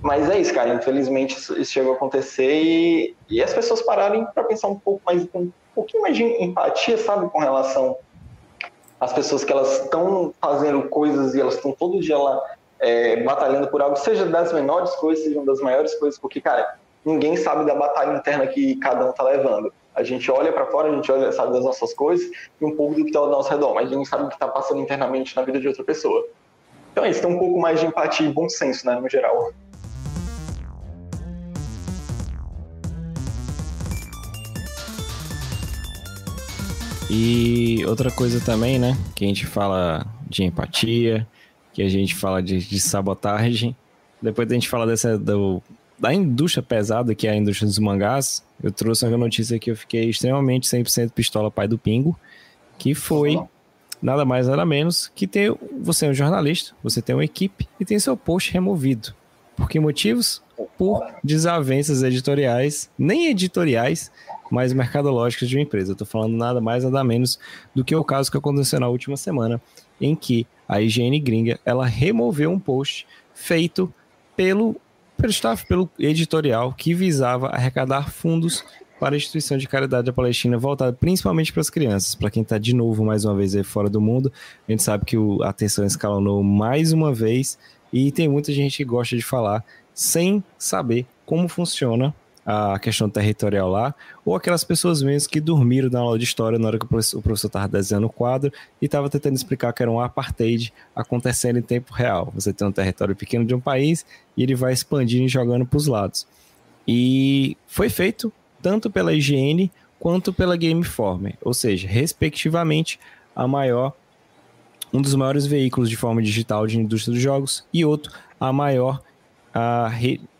Mas é isso, cara. Infelizmente isso, isso chegou a acontecer e, e as pessoas pararem para pensar um pouco mais, um pouquinho mais de empatia, sabe, com relação às pessoas que elas estão fazendo coisas e elas estão todo dia lá é, batalhando por algo, seja das menores coisas, seja das maiores coisas, porque, cara, ninguém sabe da batalha interna que cada um tá levando. A gente olha para fora, a gente olha, sabe das nossas coisas e um pouco do que está ao nosso redor, mas a gente sabe o que está passando internamente na vida de outra pessoa. Então é isso, tem um pouco mais de empatia e bom senso, né, no geral. E outra coisa também, né, que a gente fala de empatia, que a gente fala de, de sabotagem, depois a gente fala dessa do, da indústria pesada, que é a indústria dos mangás, eu trouxe uma notícia que eu fiquei extremamente 100% pistola pai do Pingo, que foi nada mais nada menos que ter você é um jornalista, você tem uma equipe e tem seu post removido. Por que motivos? Por desavenças editoriais, nem editoriais, mas mercadológicas de uma empresa. Eu tô falando nada mais nada menos do que o caso que aconteceu na última semana, em que a higiene gringa, ela removeu um post feito pelo pelo staff, pelo editorial que visava arrecadar fundos para a instituição de caridade da Palestina, voltada principalmente para as crianças. Para quem está de novo, mais uma vez, aí fora do mundo, a gente sabe que a atenção escalonou mais uma vez e tem muita gente que gosta de falar sem saber como funciona a questão territorial lá, ou aquelas pessoas mesmo que dormiram na aula de história na hora que o professor estava desenhando o quadro e estava tentando explicar que era um apartheid acontecendo em tempo real. Você tem um território pequeno de um país e ele vai expandindo e jogando para os lados. E foi feito tanto pela IGN quanto pela Gameformer, ou seja, respectivamente a maior um dos maiores veículos de forma digital de indústria dos jogos e outro a maior a,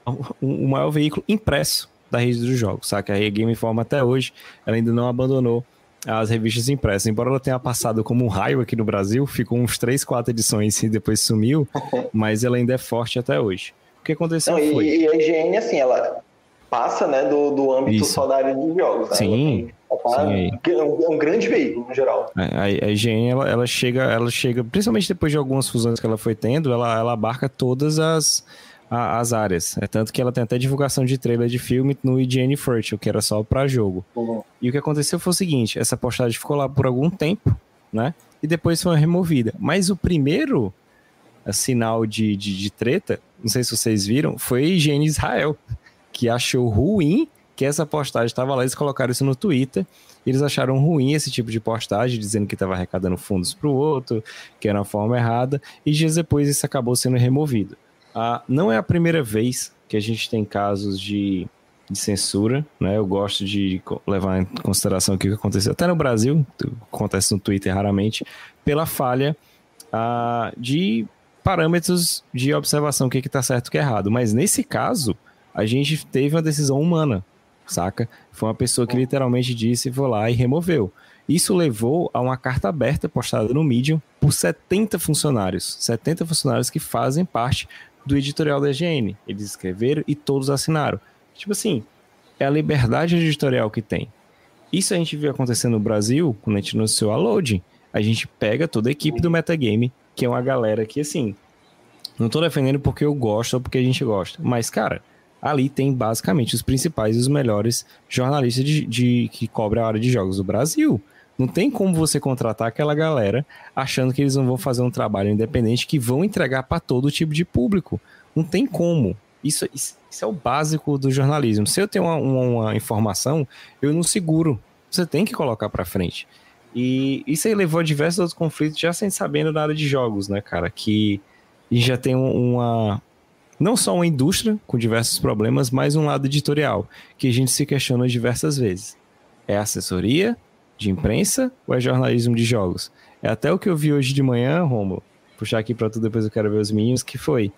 [laughs] o maior veículo impresso da rede dos jogos, saca? A Game Informa até hoje, ela ainda não abandonou as revistas impressas. Embora ela tenha passado como um raio aqui no Brasil, ficou uns 3, 4 edições e depois sumiu, [laughs] mas ela ainda é forte até hoje. O que aconteceu não, foi... E, a IGN, assim, ela passa né, do, do âmbito Isso. só da área de jogos. Né? Sim, sim. É, um, é um grande veículo, no geral. É, a, a IGN, ela, ela, chega, ela chega, principalmente depois de algumas fusões que ela foi tendo, ela, ela abarca todas as a, as áreas. É tanto que ela tem até divulgação de trailer de filme no IGN Virtual, que era só para jogo. Uhum. E o que aconteceu foi o seguinte: essa postagem ficou lá por algum tempo, né? E depois foi removida. Mas o primeiro eh, sinal de, de, de treta, não sei se vocês viram, foi a IGN Israel, que achou ruim que essa postagem estava lá, eles colocaram isso no Twitter, eles acharam ruim esse tipo de postagem, dizendo que estava arrecadando fundos para o outro, que era uma forma errada, e dias depois isso acabou sendo removido. Ah, não é a primeira vez que a gente tem casos de, de censura, né? Eu gosto de levar em consideração o que aconteceu até no Brasil, acontece no Twitter raramente, pela falha ah, de parâmetros de observação, o que está certo e o que é errado. Mas nesse caso, a gente teve uma decisão humana, saca? Foi uma pessoa que literalmente disse, vou lá e removeu. Isso levou a uma carta aberta postada no Medium por 70 funcionários. 70 funcionários que fazem parte do editorial da IGN. Eles escreveram e todos assinaram. Tipo assim, é a liberdade editorial que tem. Isso a gente viu acontecer no Brasil, quando a gente anunciou a Loading. A gente pega toda a equipe do Metagame, que é uma galera que, assim, não tô defendendo porque eu gosto ou porque a gente gosta, mas, cara, ali tem basicamente os principais e os melhores jornalistas de, de que cobrem a área de jogos do Brasil. Não tem como você contratar aquela galera achando que eles não vão fazer um trabalho independente que vão entregar para todo tipo de público. Não tem como. Isso, isso, é o básico do jornalismo. Se eu tenho uma, uma, informação, eu não seguro. Você tem que colocar para frente. E isso aí levou a diversos outros conflitos, já sem sabendo da área de jogos, né, cara? Que já tem uma. Não só uma indústria com diversos problemas, mas um lado editorial, que a gente se questiona diversas vezes. É assessoria de imprensa ou é jornalismo de jogos? É até o que eu vi hoje de manhã, Romulo, puxar aqui pra tu, depois eu quero ver os meninos, que foi.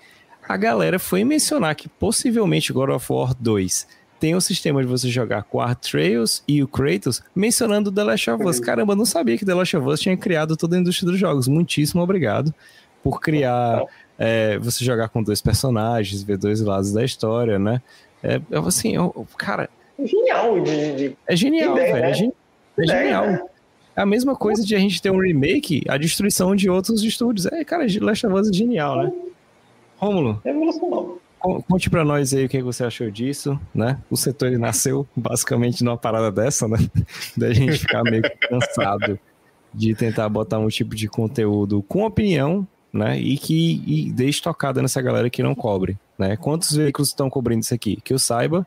A galera foi mencionar que possivelmente God of War 2 tem o sistema de você jogar com o Atreus e o Kratos, mencionando The Last of Us. Caramba, eu não sabia que The Last of Us tinha criado toda a indústria dos jogos. Muitíssimo obrigado por criar, é, você jogar com dois personagens, ver dois lados da história, né? É, assim, eu, cara... Genial. De, de... É genial, ideia, velho. É né? É, gen... é genial. Né? É a mesma coisa de a gente ter um remake, a destruição de outros estúdios. É, cara, Last of Us é genial, né? Rômulo. É Conte para nós aí o que você achou disso, né? O setor ele nasceu basicamente numa parada dessa, né? [laughs] Da gente ficar meio cansado de tentar botar um tipo de conteúdo com opinião, né? E que e deixe tocada nessa galera que não cobre, né? Quantos veículos estão cobrindo isso aqui? Que eu saiba,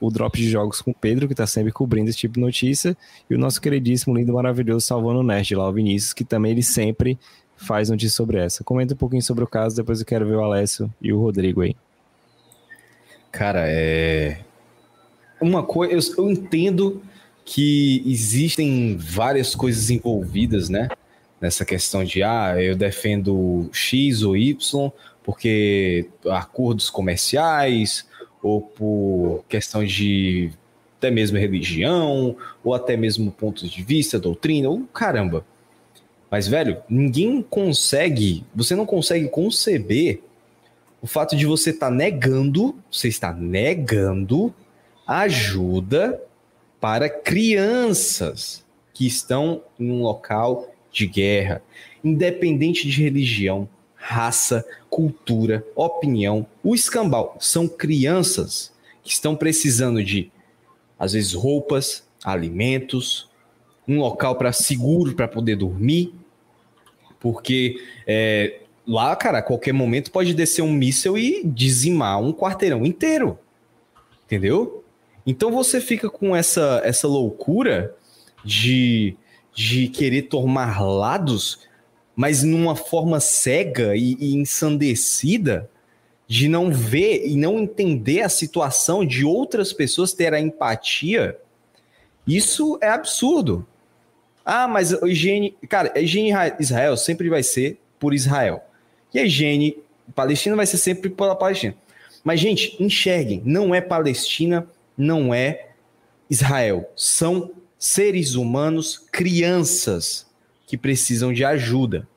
o Drop de Jogos com o Pedro, que tá sempre cobrindo esse tipo de notícia, e o nosso queridíssimo, lindo, maravilhoso Salvando o Nerd lá, o Vinícius, que também ele sempre faz notícia sobre essa. Comenta um pouquinho sobre o caso, depois eu quero ver o Alessio e o Rodrigo aí. Cara, é. Uma coisa. Eu, eu entendo que existem várias coisas envolvidas, né? Nessa questão de, ah, eu defendo X ou Y porque acordos comerciais, ou por questão de até mesmo religião, ou até mesmo pontos de vista, doutrina, ou caramba. Mas, velho, ninguém consegue, você não consegue conceber o fato de você estar tá negando, você está negando ajuda para crianças que estão em um local de guerra, independente de religião, raça, cultura, opinião, o escambau são crianças que estão precisando de às vezes roupas, alimentos, um local para seguro para poder dormir, porque é, Lá, cara, a qualquer momento pode descer um míssel e dizimar um quarteirão inteiro. Entendeu? Então você fica com essa, essa loucura de, de querer tomar lados, mas numa forma cega e, e ensandecida, de não ver e não entender a situação de outras pessoas ter a empatia. Isso é absurdo. Ah, mas a higiene. Cara, a higiene Israel sempre vai ser por Israel. E a higiene palestina vai ser sempre pela Palestina. Mas, gente, enxerguem, não é Palestina, não é Israel. São seres humanos, crianças que precisam de ajuda.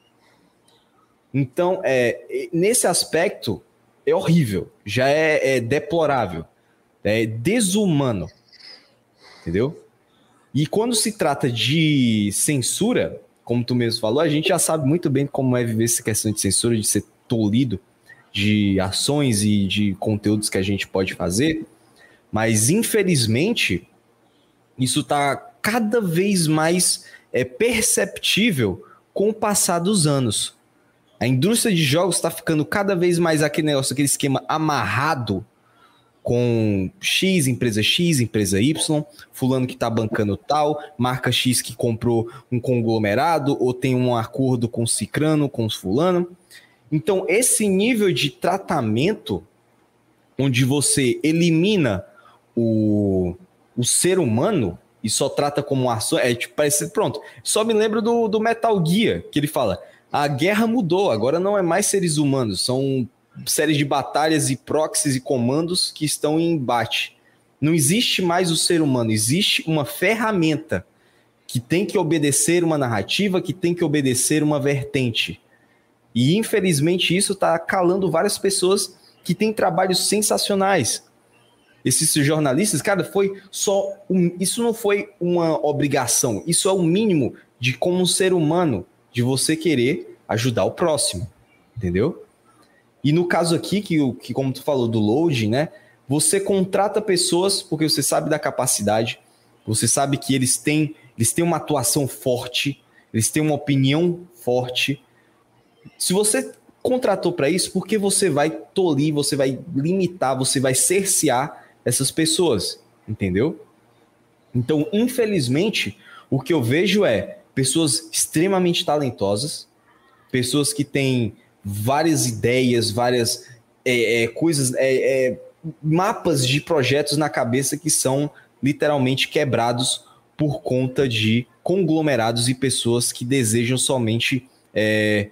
Então, é, nesse aspecto, é horrível, já é, é deplorável, é desumano. Entendeu? E quando se trata de censura, como tu mesmo falou, a gente já sabe muito bem como é viver essa questão de censura, de ser tolhido de ações e de conteúdos que a gente pode fazer, mas infelizmente isso está cada vez mais é, perceptível com o passar dos anos. A indústria de jogos está ficando cada vez mais aquele negócio, aquele esquema amarrado com X, empresa X, empresa Y, fulano que está bancando tal, marca X que comprou um conglomerado ou tem um acordo com Cicrano, com fulano. Então, esse nível de tratamento, onde você elimina o, o ser humano e só trata como ação, é tipo, parece, pronto, só me lembro do, do Metal Gear, que ele fala, a guerra mudou, agora não é mais seres humanos, são séries de batalhas e proxies e comandos que estão em embate. Não existe mais o ser humano, existe uma ferramenta que tem que obedecer uma narrativa, que tem que obedecer uma vertente. E infelizmente isso está calando várias pessoas que têm trabalhos sensacionais. Esses jornalistas, cara, foi só um, isso não foi uma obrigação, isso é o mínimo de como um ser humano de você querer ajudar o próximo, entendeu? E no caso aqui, que, que como tu falou do load, né? Você contrata pessoas porque você sabe da capacidade, você sabe que eles têm, eles têm uma atuação forte, eles têm uma opinião forte. Se você contratou para isso, por que você vai tolir, você vai limitar, você vai cercear essas pessoas, entendeu? Então, infelizmente, o que eu vejo é pessoas extremamente talentosas, pessoas que têm várias ideias, várias é, é, coisas, é, é, mapas de projetos na cabeça que são literalmente quebrados por conta de conglomerados e pessoas que desejam somente é,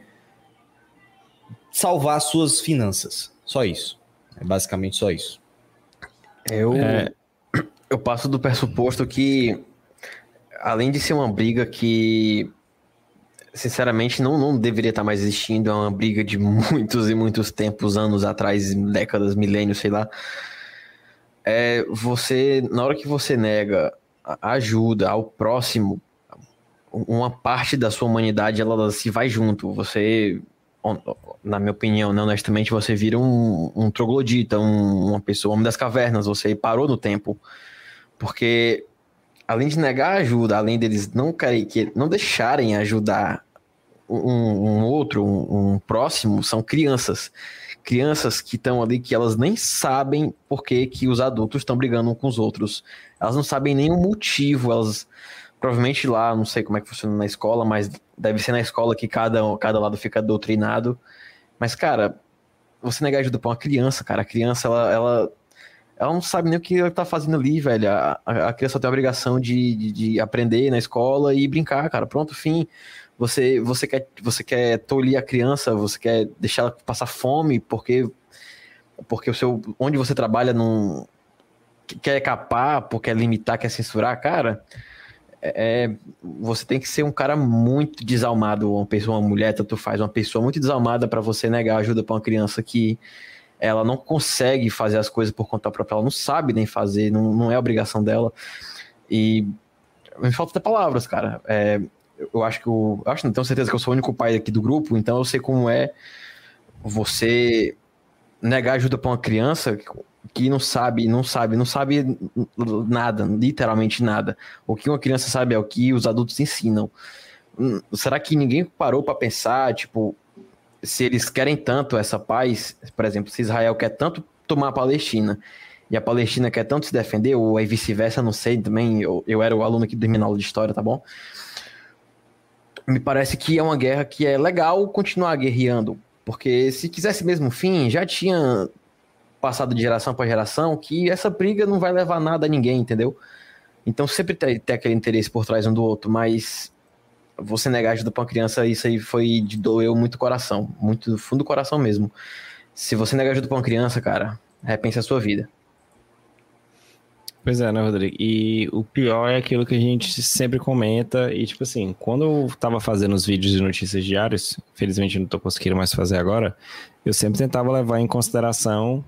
salvar suas finanças. Só isso. É basicamente só isso. Eu, é... eu passo do pressuposto que, além de ser uma briga que, sinceramente, não, não deveria estar mais existindo, é uma briga de [laughs] muitos e muitos tempos, anos atrás, décadas, milênios, sei lá. É, você, na hora que você nega ajuda ao próximo, uma parte da sua humanidade ela se vai junto. Você, na minha opinião, né, honestamente, você vira um, um troglodita, um, uma pessoa, homem das cavernas. Você parou no tempo. Porque, além de negar ajuda, além deles não, querem, que, não deixarem ajudar um, um outro, um, próximo, são crianças crianças que estão ali que elas nem sabem por que, que os adultos estão brigando uns com os outros. Elas não sabem nenhum motivo, elas provavelmente lá, não sei como é que funciona na escola, mas deve ser na escola que cada, cada lado fica doutrinado. Mas, cara, você negar ajuda pra uma criança, cara, a criança, ela, ela, ela não sabe nem o que ela tá fazendo ali, velho. A, a, criança tem a obrigação de, de, de, aprender na escola e brincar, cara. Pronto, fim. Você, você, quer, você quer tolir a criança, você quer deixar ela passar fome porque, porque o seu, onde você trabalha não quer capar, porque quer limitar, quer censurar, cara é, é, você tem que ser um cara muito desalmado, uma pessoa, uma mulher, tanto faz, uma pessoa muito desalmada para você negar ajuda para uma criança que ela não consegue fazer as coisas por conta própria, ela não sabe nem fazer, não, não é obrigação dela. E me falta até palavras, cara. É, eu acho que eu, eu acho, não tenho certeza que eu sou o único pai aqui do grupo, então eu sei como é você negar ajuda para uma criança que não sabe, não sabe, não sabe nada, literalmente nada. O que uma criança sabe é o que os adultos ensinam. Hum, será que ninguém parou para pensar, tipo, se eles querem tanto essa paz, por exemplo, se Israel quer tanto tomar a Palestina e a Palestina quer tanto se defender, ou é vice-versa, não sei também, eu, eu era o aluno aqui do aula de história, tá bom? Me parece que é uma guerra que é legal continuar guerreando, porque se quisesse mesmo fim, já tinha passado de geração para geração que essa briga não vai levar nada a ninguém, entendeu? Então sempre tem, tem aquele interesse por trás um do outro, mas você negar ajuda para uma criança, isso aí foi de doeu muito o coração, muito do fundo do coração mesmo. Se você negar ajuda para uma criança, cara, repense a sua vida. Pois é, né, Rodrigo? E o pior é aquilo que a gente sempre comenta. E, tipo assim, quando eu tava fazendo os vídeos de notícias diários, felizmente não tô conseguindo mais fazer agora, eu sempre tentava levar em consideração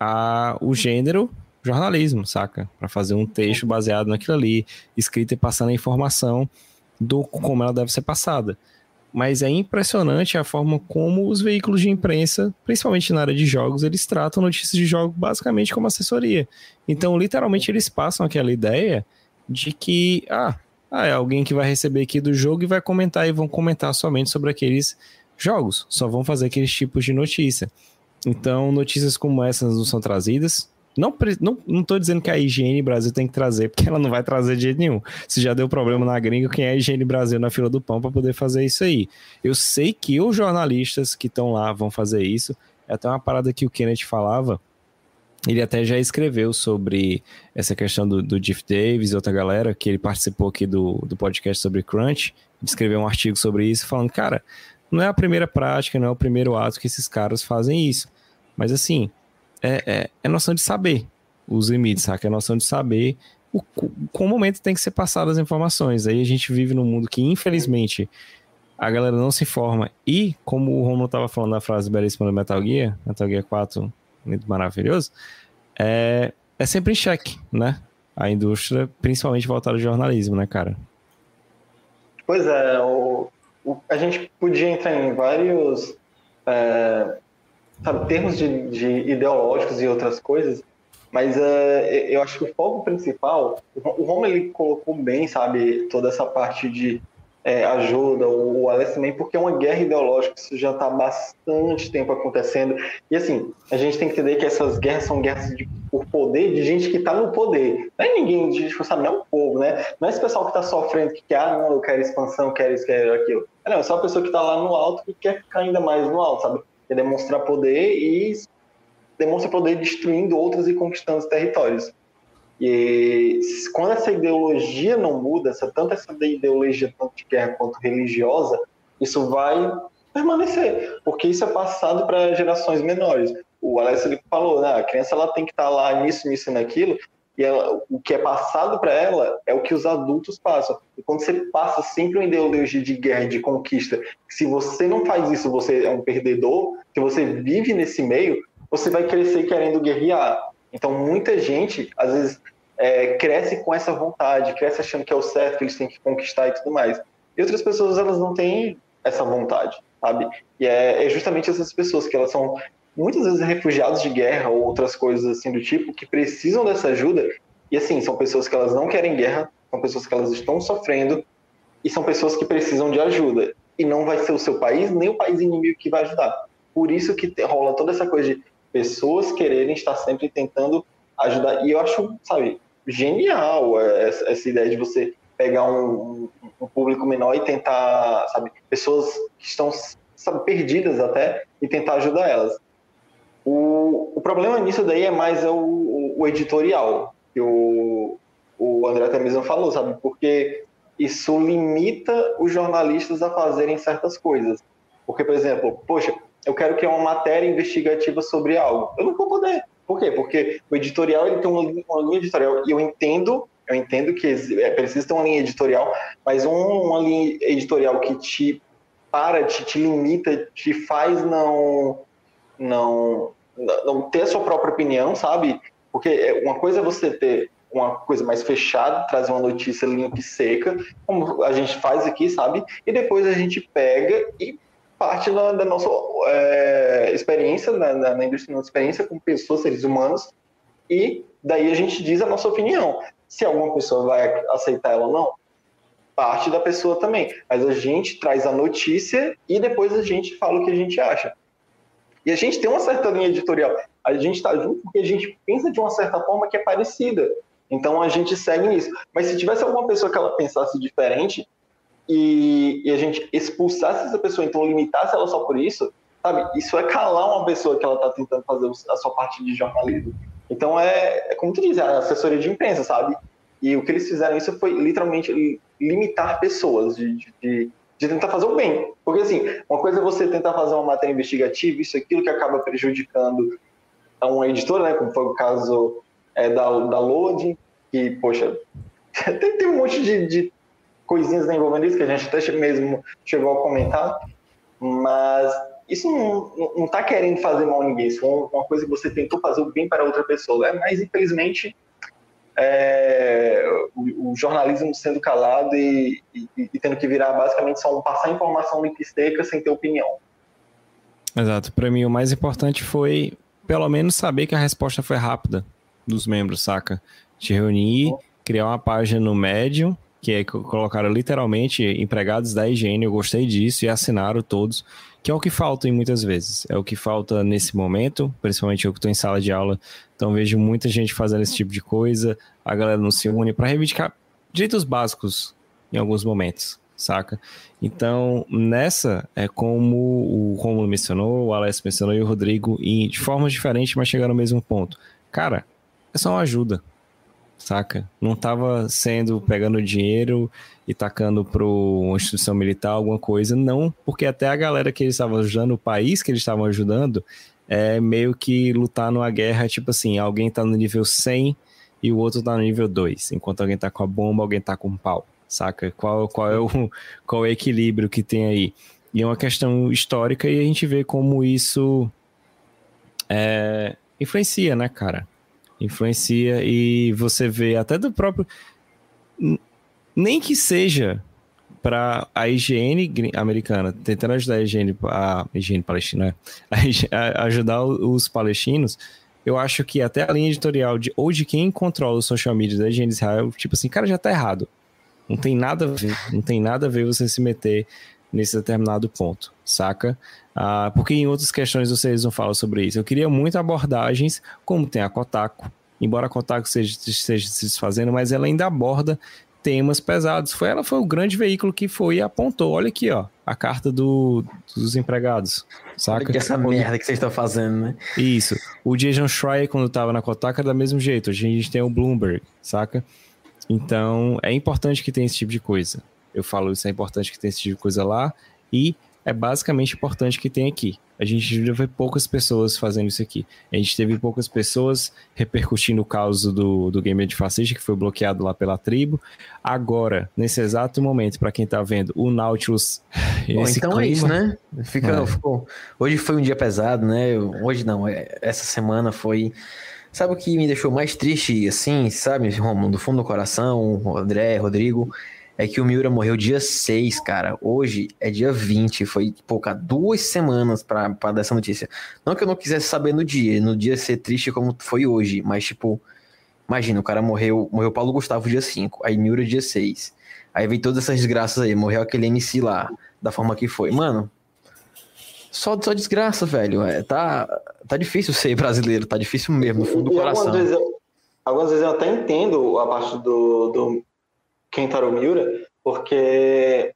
a, o gênero jornalismo, saca? Para fazer um texto baseado naquilo ali, escrito e passando a informação do como ela deve ser passada. Mas é impressionante a forma como os veículos de imprensa, principalmente na área de jogos, eles tratam notícias de jogo basicamente como assessoria. Então, literalmente, eles passam aquela ideia de que, ah, ah, é alguém que vai receber aqui do jogo e vai comentar e vão comentar somente sobre aqueles jogos. Só vão fazer aqueles tipos de notícia. Então, notícias como essas não são trazidas. Não, não, não tô dizendo que a Higiene Brasil tem que trazer, porque ela não vai trazer de jeito nenhum. Se já deu problema na gringa, quem é a Higiene Brasil na fila do pão para poder fazer isso aí? Eu sei que os jornalistas que estão lá vão fazer isso. É até uma parada que o Kenneth falava. Ele até já escreveu sobre essa questão do, do Jeff Davis e outra galera, que ele participou aqui do, do podcast sobre Crunch, escreveu um artigo sobre isso, falando, cara, não é a primeira prática, não é o primeiro ato que esses caras fazem isso. Mas assim, é, é, é noção de saber os limites, sabe? É noção de saber o, qual momento tem que ser passadas as informações. Aí a gente vive num mundo que, infelizmente, a galera não se informa. E, como o Romulo estava falando na frase belíssima do Metal Gear, Metal Gear 4, muito maravilhoso, é, é sempre em xeque, né? A indústria, principalmente voltada ao jornalismo, né, cara? Pois é, o, o, a gente podia entrar em vários é, sabe, termos de, de, ideológicos e outras coisas, mas uh, eu acho que o foco principal, o Romulo ele colocou bem, sabe, toda essa parte de é, ajuda, o, o Alex também, porque é uma guerra ideológica, isso já está bastante tempo acontecendo. E assim, a gente tem que entender que essas guerras são guerras de, por poder de gente que está no poder. Não é ninguém, tipo, sabe, não é o povo, né? Não é esse pessoal que está sofrendo, que quer, ah, não, eu quero expansão, quero isso, quero aquilo. Não, é só a pessoa que está lá no alto que quer ficar ainda mais no alto, sabe? Quer demonstrar poder e demonstra poder destruindo outros e conquistando territórios. E quando essa ideologia não muda, essa, tanto essa ideologia tanto de guerra quanto religiosa, isso vai permanecer, porque isso é passado para gerações menores. O ele falou, né, a criança ela tem que estar tá lá nisso, nisso e naquilo, e ela, o que é passado para ela é o que os adultos passam. E quando você passa sempre uma ideologia de guerra, de conquista, se você não faz isso, você é um perdedor, se você vive nesse meio, você vai crescer querendo guerrear. Então, muita gente, às vezes, é, cresce com essa vontade, cresce achando que é o certo, que eles têm que conquistar e tudo mais. E outras pessoas, elas não têm essa vontade, sabe? E é, é justamente essas pessoas que elas são muitas vezes refugiados de guerra ou outras coisas assim do tipo que precisam dessa ajuda. E assim, são pessoas que elas não querem guerra, são pessoas que elas estão sofrendo e são pessoas que precisam de ajuda. E não vai ser o seu país nem o país inimigo que vai ajudar. Por isso que rola toda essa coisa de pessoas quererem estar sempre tentando ajudar. E eu acho, sabe, genial essa, ideia de você pegar um, um, público menor e tentar, sabe, pessoas que estão sabe, perdidas até e tentar ajudar elas. O, o problema nisso daí é mais o, o editorial, que o, o André mesmo falou, sabe? Porque isso limita os jornalistas a fazerem certas coisas. Porque, por exemplo, poxa, eu quero criar uma matéria investigativa sobre algo. Eu não vou poder. Por quê? Porque o editorial ele tem uma linha, uma linha editorial e eu entendo, eu entendo que é preciso ter uma linha editorial, mas um, uma linha editorial que te para, te, te limita, te faz não não, não ter a sua própria opinião, sabe? Porque é, uma coisa é você ter uma coisa mais fechada, trazer uma notícia limpa e seca, como a gente faz aqui, sabe? E depois a gente pega e parte da, da nossa é, experiência, na, na, na indústria, nossa experiência com pessoas, seres humanos, e daí a gente diz a nossa opinião. Se alguma pessoa vai aceitar ela ou não, parte da pessoa também. Mas a gente traz a notícia e depois a gente fala o que a gente acha. E a gente tem uma certa linha editorial. A gente está junto porque a gente pensa de uma certa forma que é parecida. Então a gente segue nisso. Mas se tivesse alguma pessoa que ela pensasse diferente e, e a gente expulsasse essa pessoa, então limitasse ela só por isso, sabe? Isso é calar uma pessoa que ela está tentando fazer a sua parte de jornalismo. Então é, é como tu diz, é assessoria de imprensa, sabe? E o que eles fizeram isso foi literalmente limitar pessoas de, de tentar fazer o bem. Porque, assim, uma coisa é você tentar fazer uma matéria investigativa, isso aquilo que acaba prejudicando a uma editora, né, como foi o caso é, da, da Load, que, poxa, [laughs] tem, tem um monte de, de coisinhas envolvendo isso que a gente até mesmo chegou a comentar, mas isso não está querendo fazer mal a ninguém, isso é uma coisa que você tentou fazer o bem para outra pessoa, né? mas infelizmente é, o, o, jornalismo sendo calado e, e, e, tendo que virar basicamente só um passar informação limpa sem ter opinião. Exato. Para mim, o mais importante foi, pelo menos, saber que a resposta foi rápida dos membros, saca? Te reunir, criar uma página no Medium, que é, colocaram literalmente empregados da higiene, eu gostei disso, e assinaram todos que é o que falta em muitas vezes. É o que falta nesse momento, principalmente eu que estou em sala de aula, então vejo muita gente fazendo esse tipo de coisa, a galera não se une para reivindicar direitos básicos em alguns momentos, saca? Então, nessa, é como o Romulo mencionou, o Alex mencionou e o Rodrigo, e de formas diferentes, mas chegaram ao mesmo ponto. Cara, é só uma ajuda saca? Não estava sendo pegando dinheiro e tacando para uma instituição militar, alguma coisa, não, porque até a galera que eles estavam ajudando, o país que eles estavam ajudando, é meio que lutar numa guerra, tipo assim, alguém tá no nível 100 e o outro tá no nível 2, enquanto alguém tá com a bomba, alguém tá com um pau, saca? Qual, qual, é, o, [laughs] qual é o equilíbrio que tem aí? E é uma questão histórica e a gente vê como isso é, influencia, né, cara? Influencia e você vê até do próprio nem que seja para a higiene americana, tentando ajudar a higiene, a higiene palestina, né? [laughs] a, ajudar os palestinos, eu acho que até a linha editorial de ou de quem controla o social media da higiene Israel, tipo assim, cara, já tá errado. Não tem nada a ver, não tem nada a ver você se meter nesse determinado ponto, saca? Ah, porque em outras questões vocês não falam sobre isso. Eu queria muito abordagens, como tem a Kotaku, embora a Kotaku seja, esteja se desfazendo, mas ela ainda aborda temas pesados. Foi ela foi o grande veículo que foi e apontou. Olha aqui, ó, a carta do, dos empregados. Saca? Olha essa merda que vocês estão fazendo, né? Isso. O Jason Schreier, quando estava na Kotaku, era do mesmo jeito. Hoje a gente tem o Bloomberg, saca? Então, é importante que tenha esse tipo de coisa. Eu falo isso, é importante que tenha esse tipo de coisa lá. E é basicamente importante que tem aqui. A gente já vê poucas pessoas fazendo isso aqui. A gente teve poucas pessoas repercutindo o caso do, do Game de Fascista, que foi bloqueado lá pela tribo. Agora, nesse exato momento, para quem tá vendo, o Nautilus. [laughs] Bom, então clima... é isso, né? Fica, é. Ficou... Hoje foi um dia pesado, né? Hoje não, é, essa semana foi. Sabe o que me deixou mais triste, assim, sabe, Romulo, do fundo do coração, André, Rodrigo? É que o Miura morreu dia 6, cara. Hoje é dia 20. Foi, pouca duas semanas pra, pra dar essa notícia. Não que eu não quisesse saber no dia, no dia ser triste como foi hoje, mas, tipo, imagina, o cara morreu, morreu Paulo Gustavo dia 5, aí Miura dia 6. Aí veio todas essas desgraças aí, morreu aquele MC lá, da forma que foi. Mano, só, só desgraça, velho. É, tá, tá difícil ser brasileiro, tá difícil mesmo, no fundo do coração. Algumas vezes, eu, algumas vezes eu até entendo a parte do, do Kentaro Miura, porque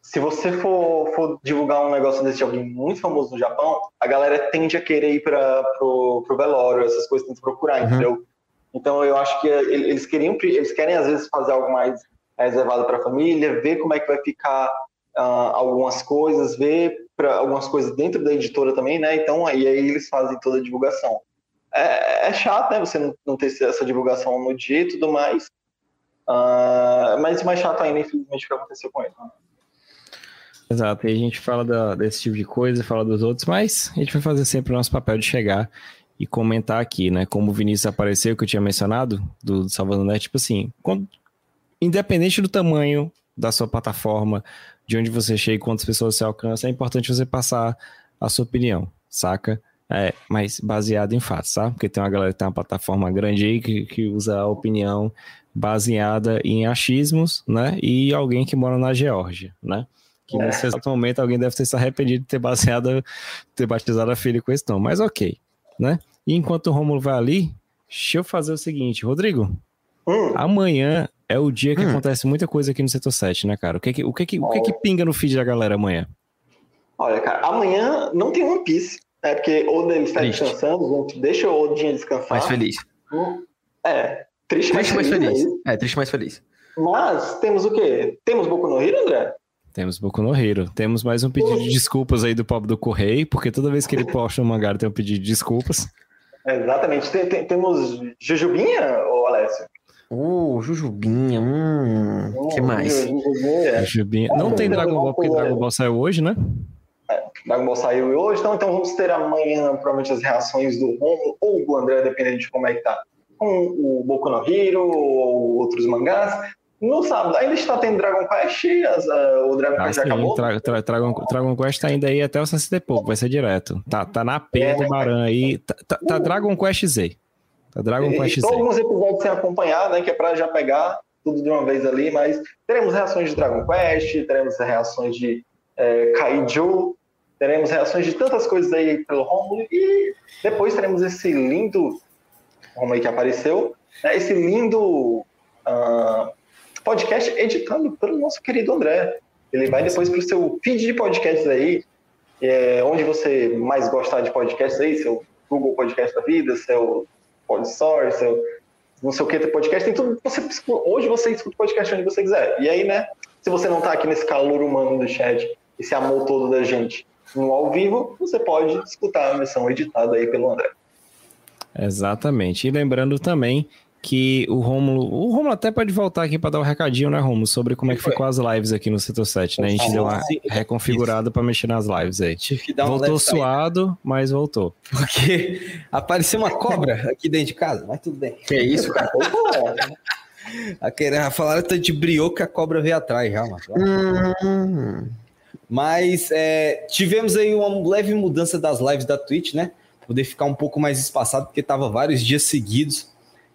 se você for, for, divulgar um negócio desse de alguém muito famoso no Japão, a galera tende a querer ir para pro, pro velório, essas coisas tem que procurar, uhum. entendeu? Então eu acho que eles queriam, eles querem às vezes fazer algo mais reservado para a família, ver como é que vai ficar uh, algumas coisas, ver para algumas coisas dentro da editora também, né? Então aí, aí eles fazem toda a divulgação. É, é chato, né? Você não, não ter essa divulgação no dia e tudo mais, Uh, mas mais chato ainda, infelizmente, o que aconteceu com ele. Né? Exato, e a gente fala da, desse tipo de coisa, fala dos outros, mas a gente vai fazer sempre o nosso papel de chegar e comentar aqui, né? Como o Vinícius apareceu, que eu tinha mencionado, do, do Salvador Net, tipo assim, quando, independente do tamanho da sua plataforma, de onde você chega e quantas pessoas você alcança, é importante você passar a sua opinião, saca? É, mas baseado em fatos, sabe? Porque tem uma galera que tem uma plataforma grande aí que, que usa a opinião baseada em achismos, né? E alguém que mora na Geórgia, né? Que é. nesse exato momento alguém deve ter se arrependido de ter baseado, ter batizado a filha com esse nome. Mas ok, né? E enquanto o Romulo vai ali, deixa eu fazer o seguinte, Rodrigo. Hum. Amanhã é o dia que hum. acontece muita coisa aqui no setor 7, né, cara? O que que, o que, que, o que, que pinga no feed da galera amanhã? Olha, cara, amanhã não tem One Piece. É porque Oda ele está Triste. descansando, deixa o Odinha descansar. Mais feliz. É, Triste, triste mais feliz. Mais feliz. É, triste mais feliz. Mas temos o quê? Temos Boku no Hero, André? Temos Boku no Hero. Temos mais um pedido de desculpas aí do pobre do Correio, porque toda vez que ele posta um mangá tem um pedido de desculpas. Exatamente. Tem, tem, temos Jujubinha, ou Alessio? Uh, Jujubinha, hum, uh, que mais? Jujubinha. Jujubinha. Não tem Dragon Ball, porque Dragon Ball saiu hoje, né? É, Dragon Ball saiu hoje, então, então vamos ter amanhã provavelmente as reações do Romulo ou do André, dependendo de como é que tá com o Boku no Hero ou outros mangás. No sábado ainda está tendo Dragon Quest, as, uh, o Dragon ah, Quest sim, acabou. Tra, tra, Dragon, Dragon Quest tá ainda aí até o Sunset pouco, vai ser direto. Tá, tá na P é, do Baran aí. Tá, tá, tá, Dragon Quest Z. Tá Dragon Quest Z. alguns episódios sem acompanhar, né? Que é pra já pegar tudo de uma vez ali, mas teremos reações de Dragon Quest, teremos reações de é, Kaiju, teremos reações de tantas coisas aí pelo Romulo e depois teremos esse lindo como aí que apareceu, né, esse lindo uh, podcast editado pelo nosso querido André. Ele vai depois para o seu feed de podcasts aí, é, onde você mais gostar de podcasts aí, seu Google Podcast da vida, seu Podsource, seu não sei o que, podcast, tem tudo. Você, hoje você escuta podcast onde você quiser. E aí, né, se você não está aqui nesse calor humano do chat, esse amor todo da gente no ao vivo, você pode escutar a versão editada aí pelo André. Exatamente. E lembrando também que o Romulo. O Romulo até pode voltar aqui para dar um recadinho, né, Romulo? Sobre como é que ficou as lives aqui no Setor 7, né? A gente deu uma reconfigurada para mexer nas lives aí. Voltou suado, mas voltou. Porque apareceu uma cobra aqui dentro de casa, mas tudo bem. Que é isso, cara? [laughs] Aquele, falaram tanto de brioco que a cobra veio atrás já, mano. Hum. Mas é, tivemos aí uma leve mudança das lives da Twitch, né? Poder ficar um pouco mais espaçado, porque estava vários dias seguidos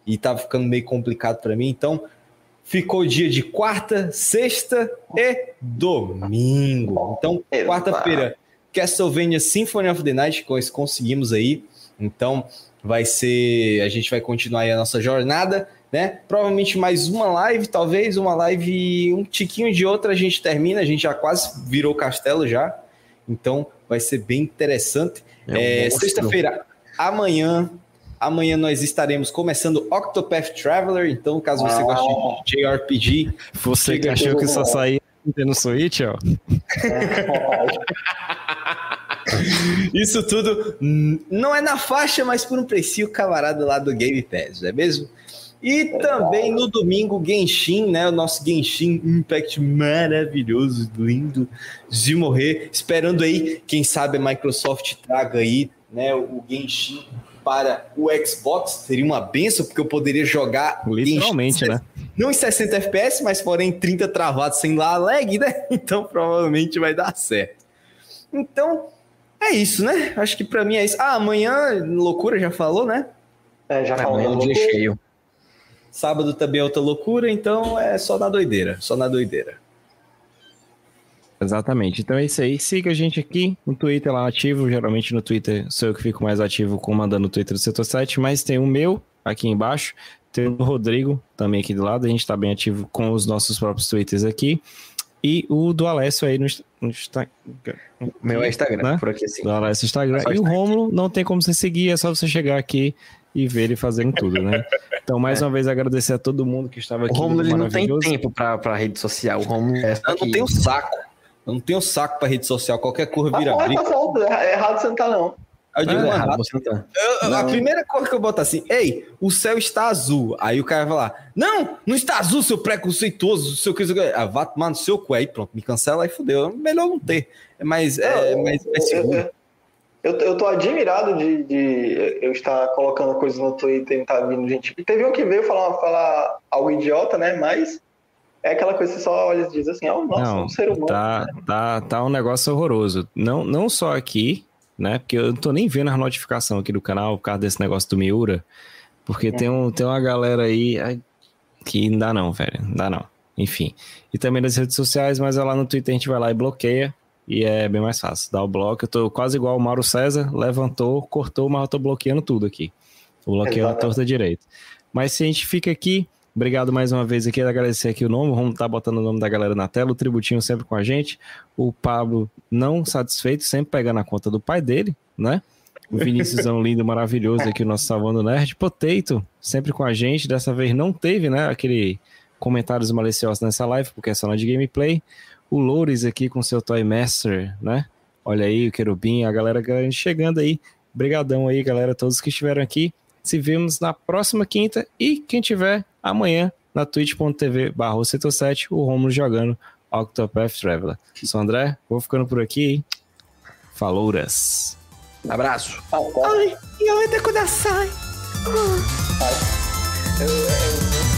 e estava ficando meio complicado para mim. Então, ficou dia de quarta, sexta e domingo. Então, quarta-feira, Castlevania Symphony of the Night, que nós conseguimos aí. Então, vai ser. A gente vai continuar aí a nossa jornada, né? Provavelmente mais uma live, talvez uma live, um tiquinho de outra a gente termina. A gente já quase virou castelo já. Então, vai ser bem interessante. É, é Sexta-feira, amanhã, amanhã nós estaremos começando Octopath Traveler. Então, caso você ah. goste de JRPG, você que achou que só saía Nintendo Switch, ó. [laughs] Isso tudo não é na faixa, mas por um precinho camarada lá do Game Pass, não é mesmo? E também no domingo, Genshin, né? O nosso Genshin Impact maravilhoso, lindo de morrer. Esperando aí, quem sabe a Microsoft traga aí, né? O Genshin para o Xbox. Seria uma benção, porque eu poderia jogar. Literalmente, Genshin, né? Não em 60 FPS, mas porém 30 travados sem lá lag, né? [laughs] Então provavelmente vai dar certo. Então, é isso, né? Acho que para mim é isso. Ah, amanhã, loucura, já falou, né? É, já Amanhã é um falou. dia cheio. Sábado também é outra loucura, então é só na doideira, só na doideira. Exatamente. Então é isso aí. Siga a gente aqui no Twitter lá ativo. Geralmente no Twitter sou eu que fico mais ativo comandando o Twitter do Setor 7, mas tem o meu aqui embaixo. Tem o do Rodrigo também aqui do lado. A gente tá bem ativo com os nossos próprios Twitters aqui. E o do Alessio aí no, Insta- no Insta- O meu é Instagram, Né? por aqui assim. do Alessio Instagram. Só E o Romulo não tem como você seguir, é só você chegar aqui e ver ele fazendo tudo, né? Então, mais uma vez, agradecer a todo mundo que estava O aqui. Romulo ele não tem tempo pra, pra rede social. O Romulo é Eu não que- tenho saco. Eu não tenho saco pra rede social. Qualquer cor Tá vira bom, briga. tá. É Errado você não tá, não. Aí eu digo, Não, é mano, errado, você não tá. eu- a Não. primeira cor que eu boto assim, ei, o céu está azul. Aí o cara vai lá, não, não está azul, seu preconceituoso, seu que. Ah, vá tomar no seu cu aí, pronto, me cancela aí, fudeu. Melhor não ter. É mais, é, Não, mais, mais eu, seguro. Eu, eu, tô admirado de, de eu estar colocando coisas no Twitter e não tá vindo gente. Teve um que veio falar, falar algo idiota, né? Mas é aquela coisa que você só olha e diz assim, ó, nossa, Não, um ser humano. Tá, tá, tá um negócio horroroso. Não, não só aqui, né? Porque eu não tô nem vendo as notificações aqui do canal por causa desse negócio do Miura. Porque tem, um, tem uma galera aí que não dá não, velho. Não dá não. Enfim. E também nas redes sociais, mas lá no Twitter a gente vai lá e bloqueia. E é bem mais fácil. Dá o bloco. Eu tô quase igual o Mauro César. Levantou, cortou, mas eu tô bloqueando tudo aqui. Eu bloqueio a Exatamente. torta direita. Mas se a gente fica aqui, Obrigado mais uma vez aqui, agradecer aqui o nome, vamos estar botando o nome da galera na tela, o Tributinho sempre com a gente, o Pablo não satisfeito, sempre pegando a conta do pai dele, né? O Vinícius [laughs] lindo, maravilhoso aqui, o nosso Salvando Nerd, Potato, sempre com a gente, dessa vez não teve, né, aquele comentários maliciosos nessa live, porque é só na de gameplay, o Loures aqui com seu Toy Master, né? Olha aí, o Querubim, a galera grande chegando aí, brigadão aí, galera, todos que estiveram aqui, se vemos na próxima quinta e quem tiver amanhã na twitch.tv barra setor 7, o Romulo jogando Octopath Traveler. Sou o André, vou ficando por aqui. Falouras. Abraço. Ah, tá. Ai, e.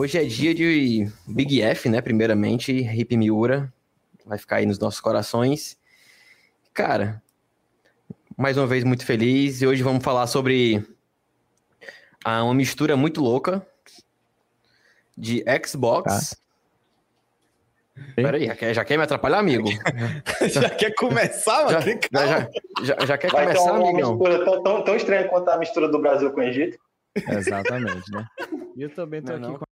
Hoje é dia de Big F, né? Primeiramente, Hip Miura. Vai ficar aí nos nossos corações. Cara, mais uma vez muito feliz. E hoje vamos falar sobre ah, uma mistura muito louca de Xbox. Peraí, já quer, já quer me atrapalhar, amigo? [laughs] [laughs] Já quer começar, mano? Já, já, já, já- já quer Vai ter começar, uma amigão? mistura tão, tão, tão estranha quanto a mistura do Brasil com o Egito. Exatamente, né? E eu também tô Não, aqui não. com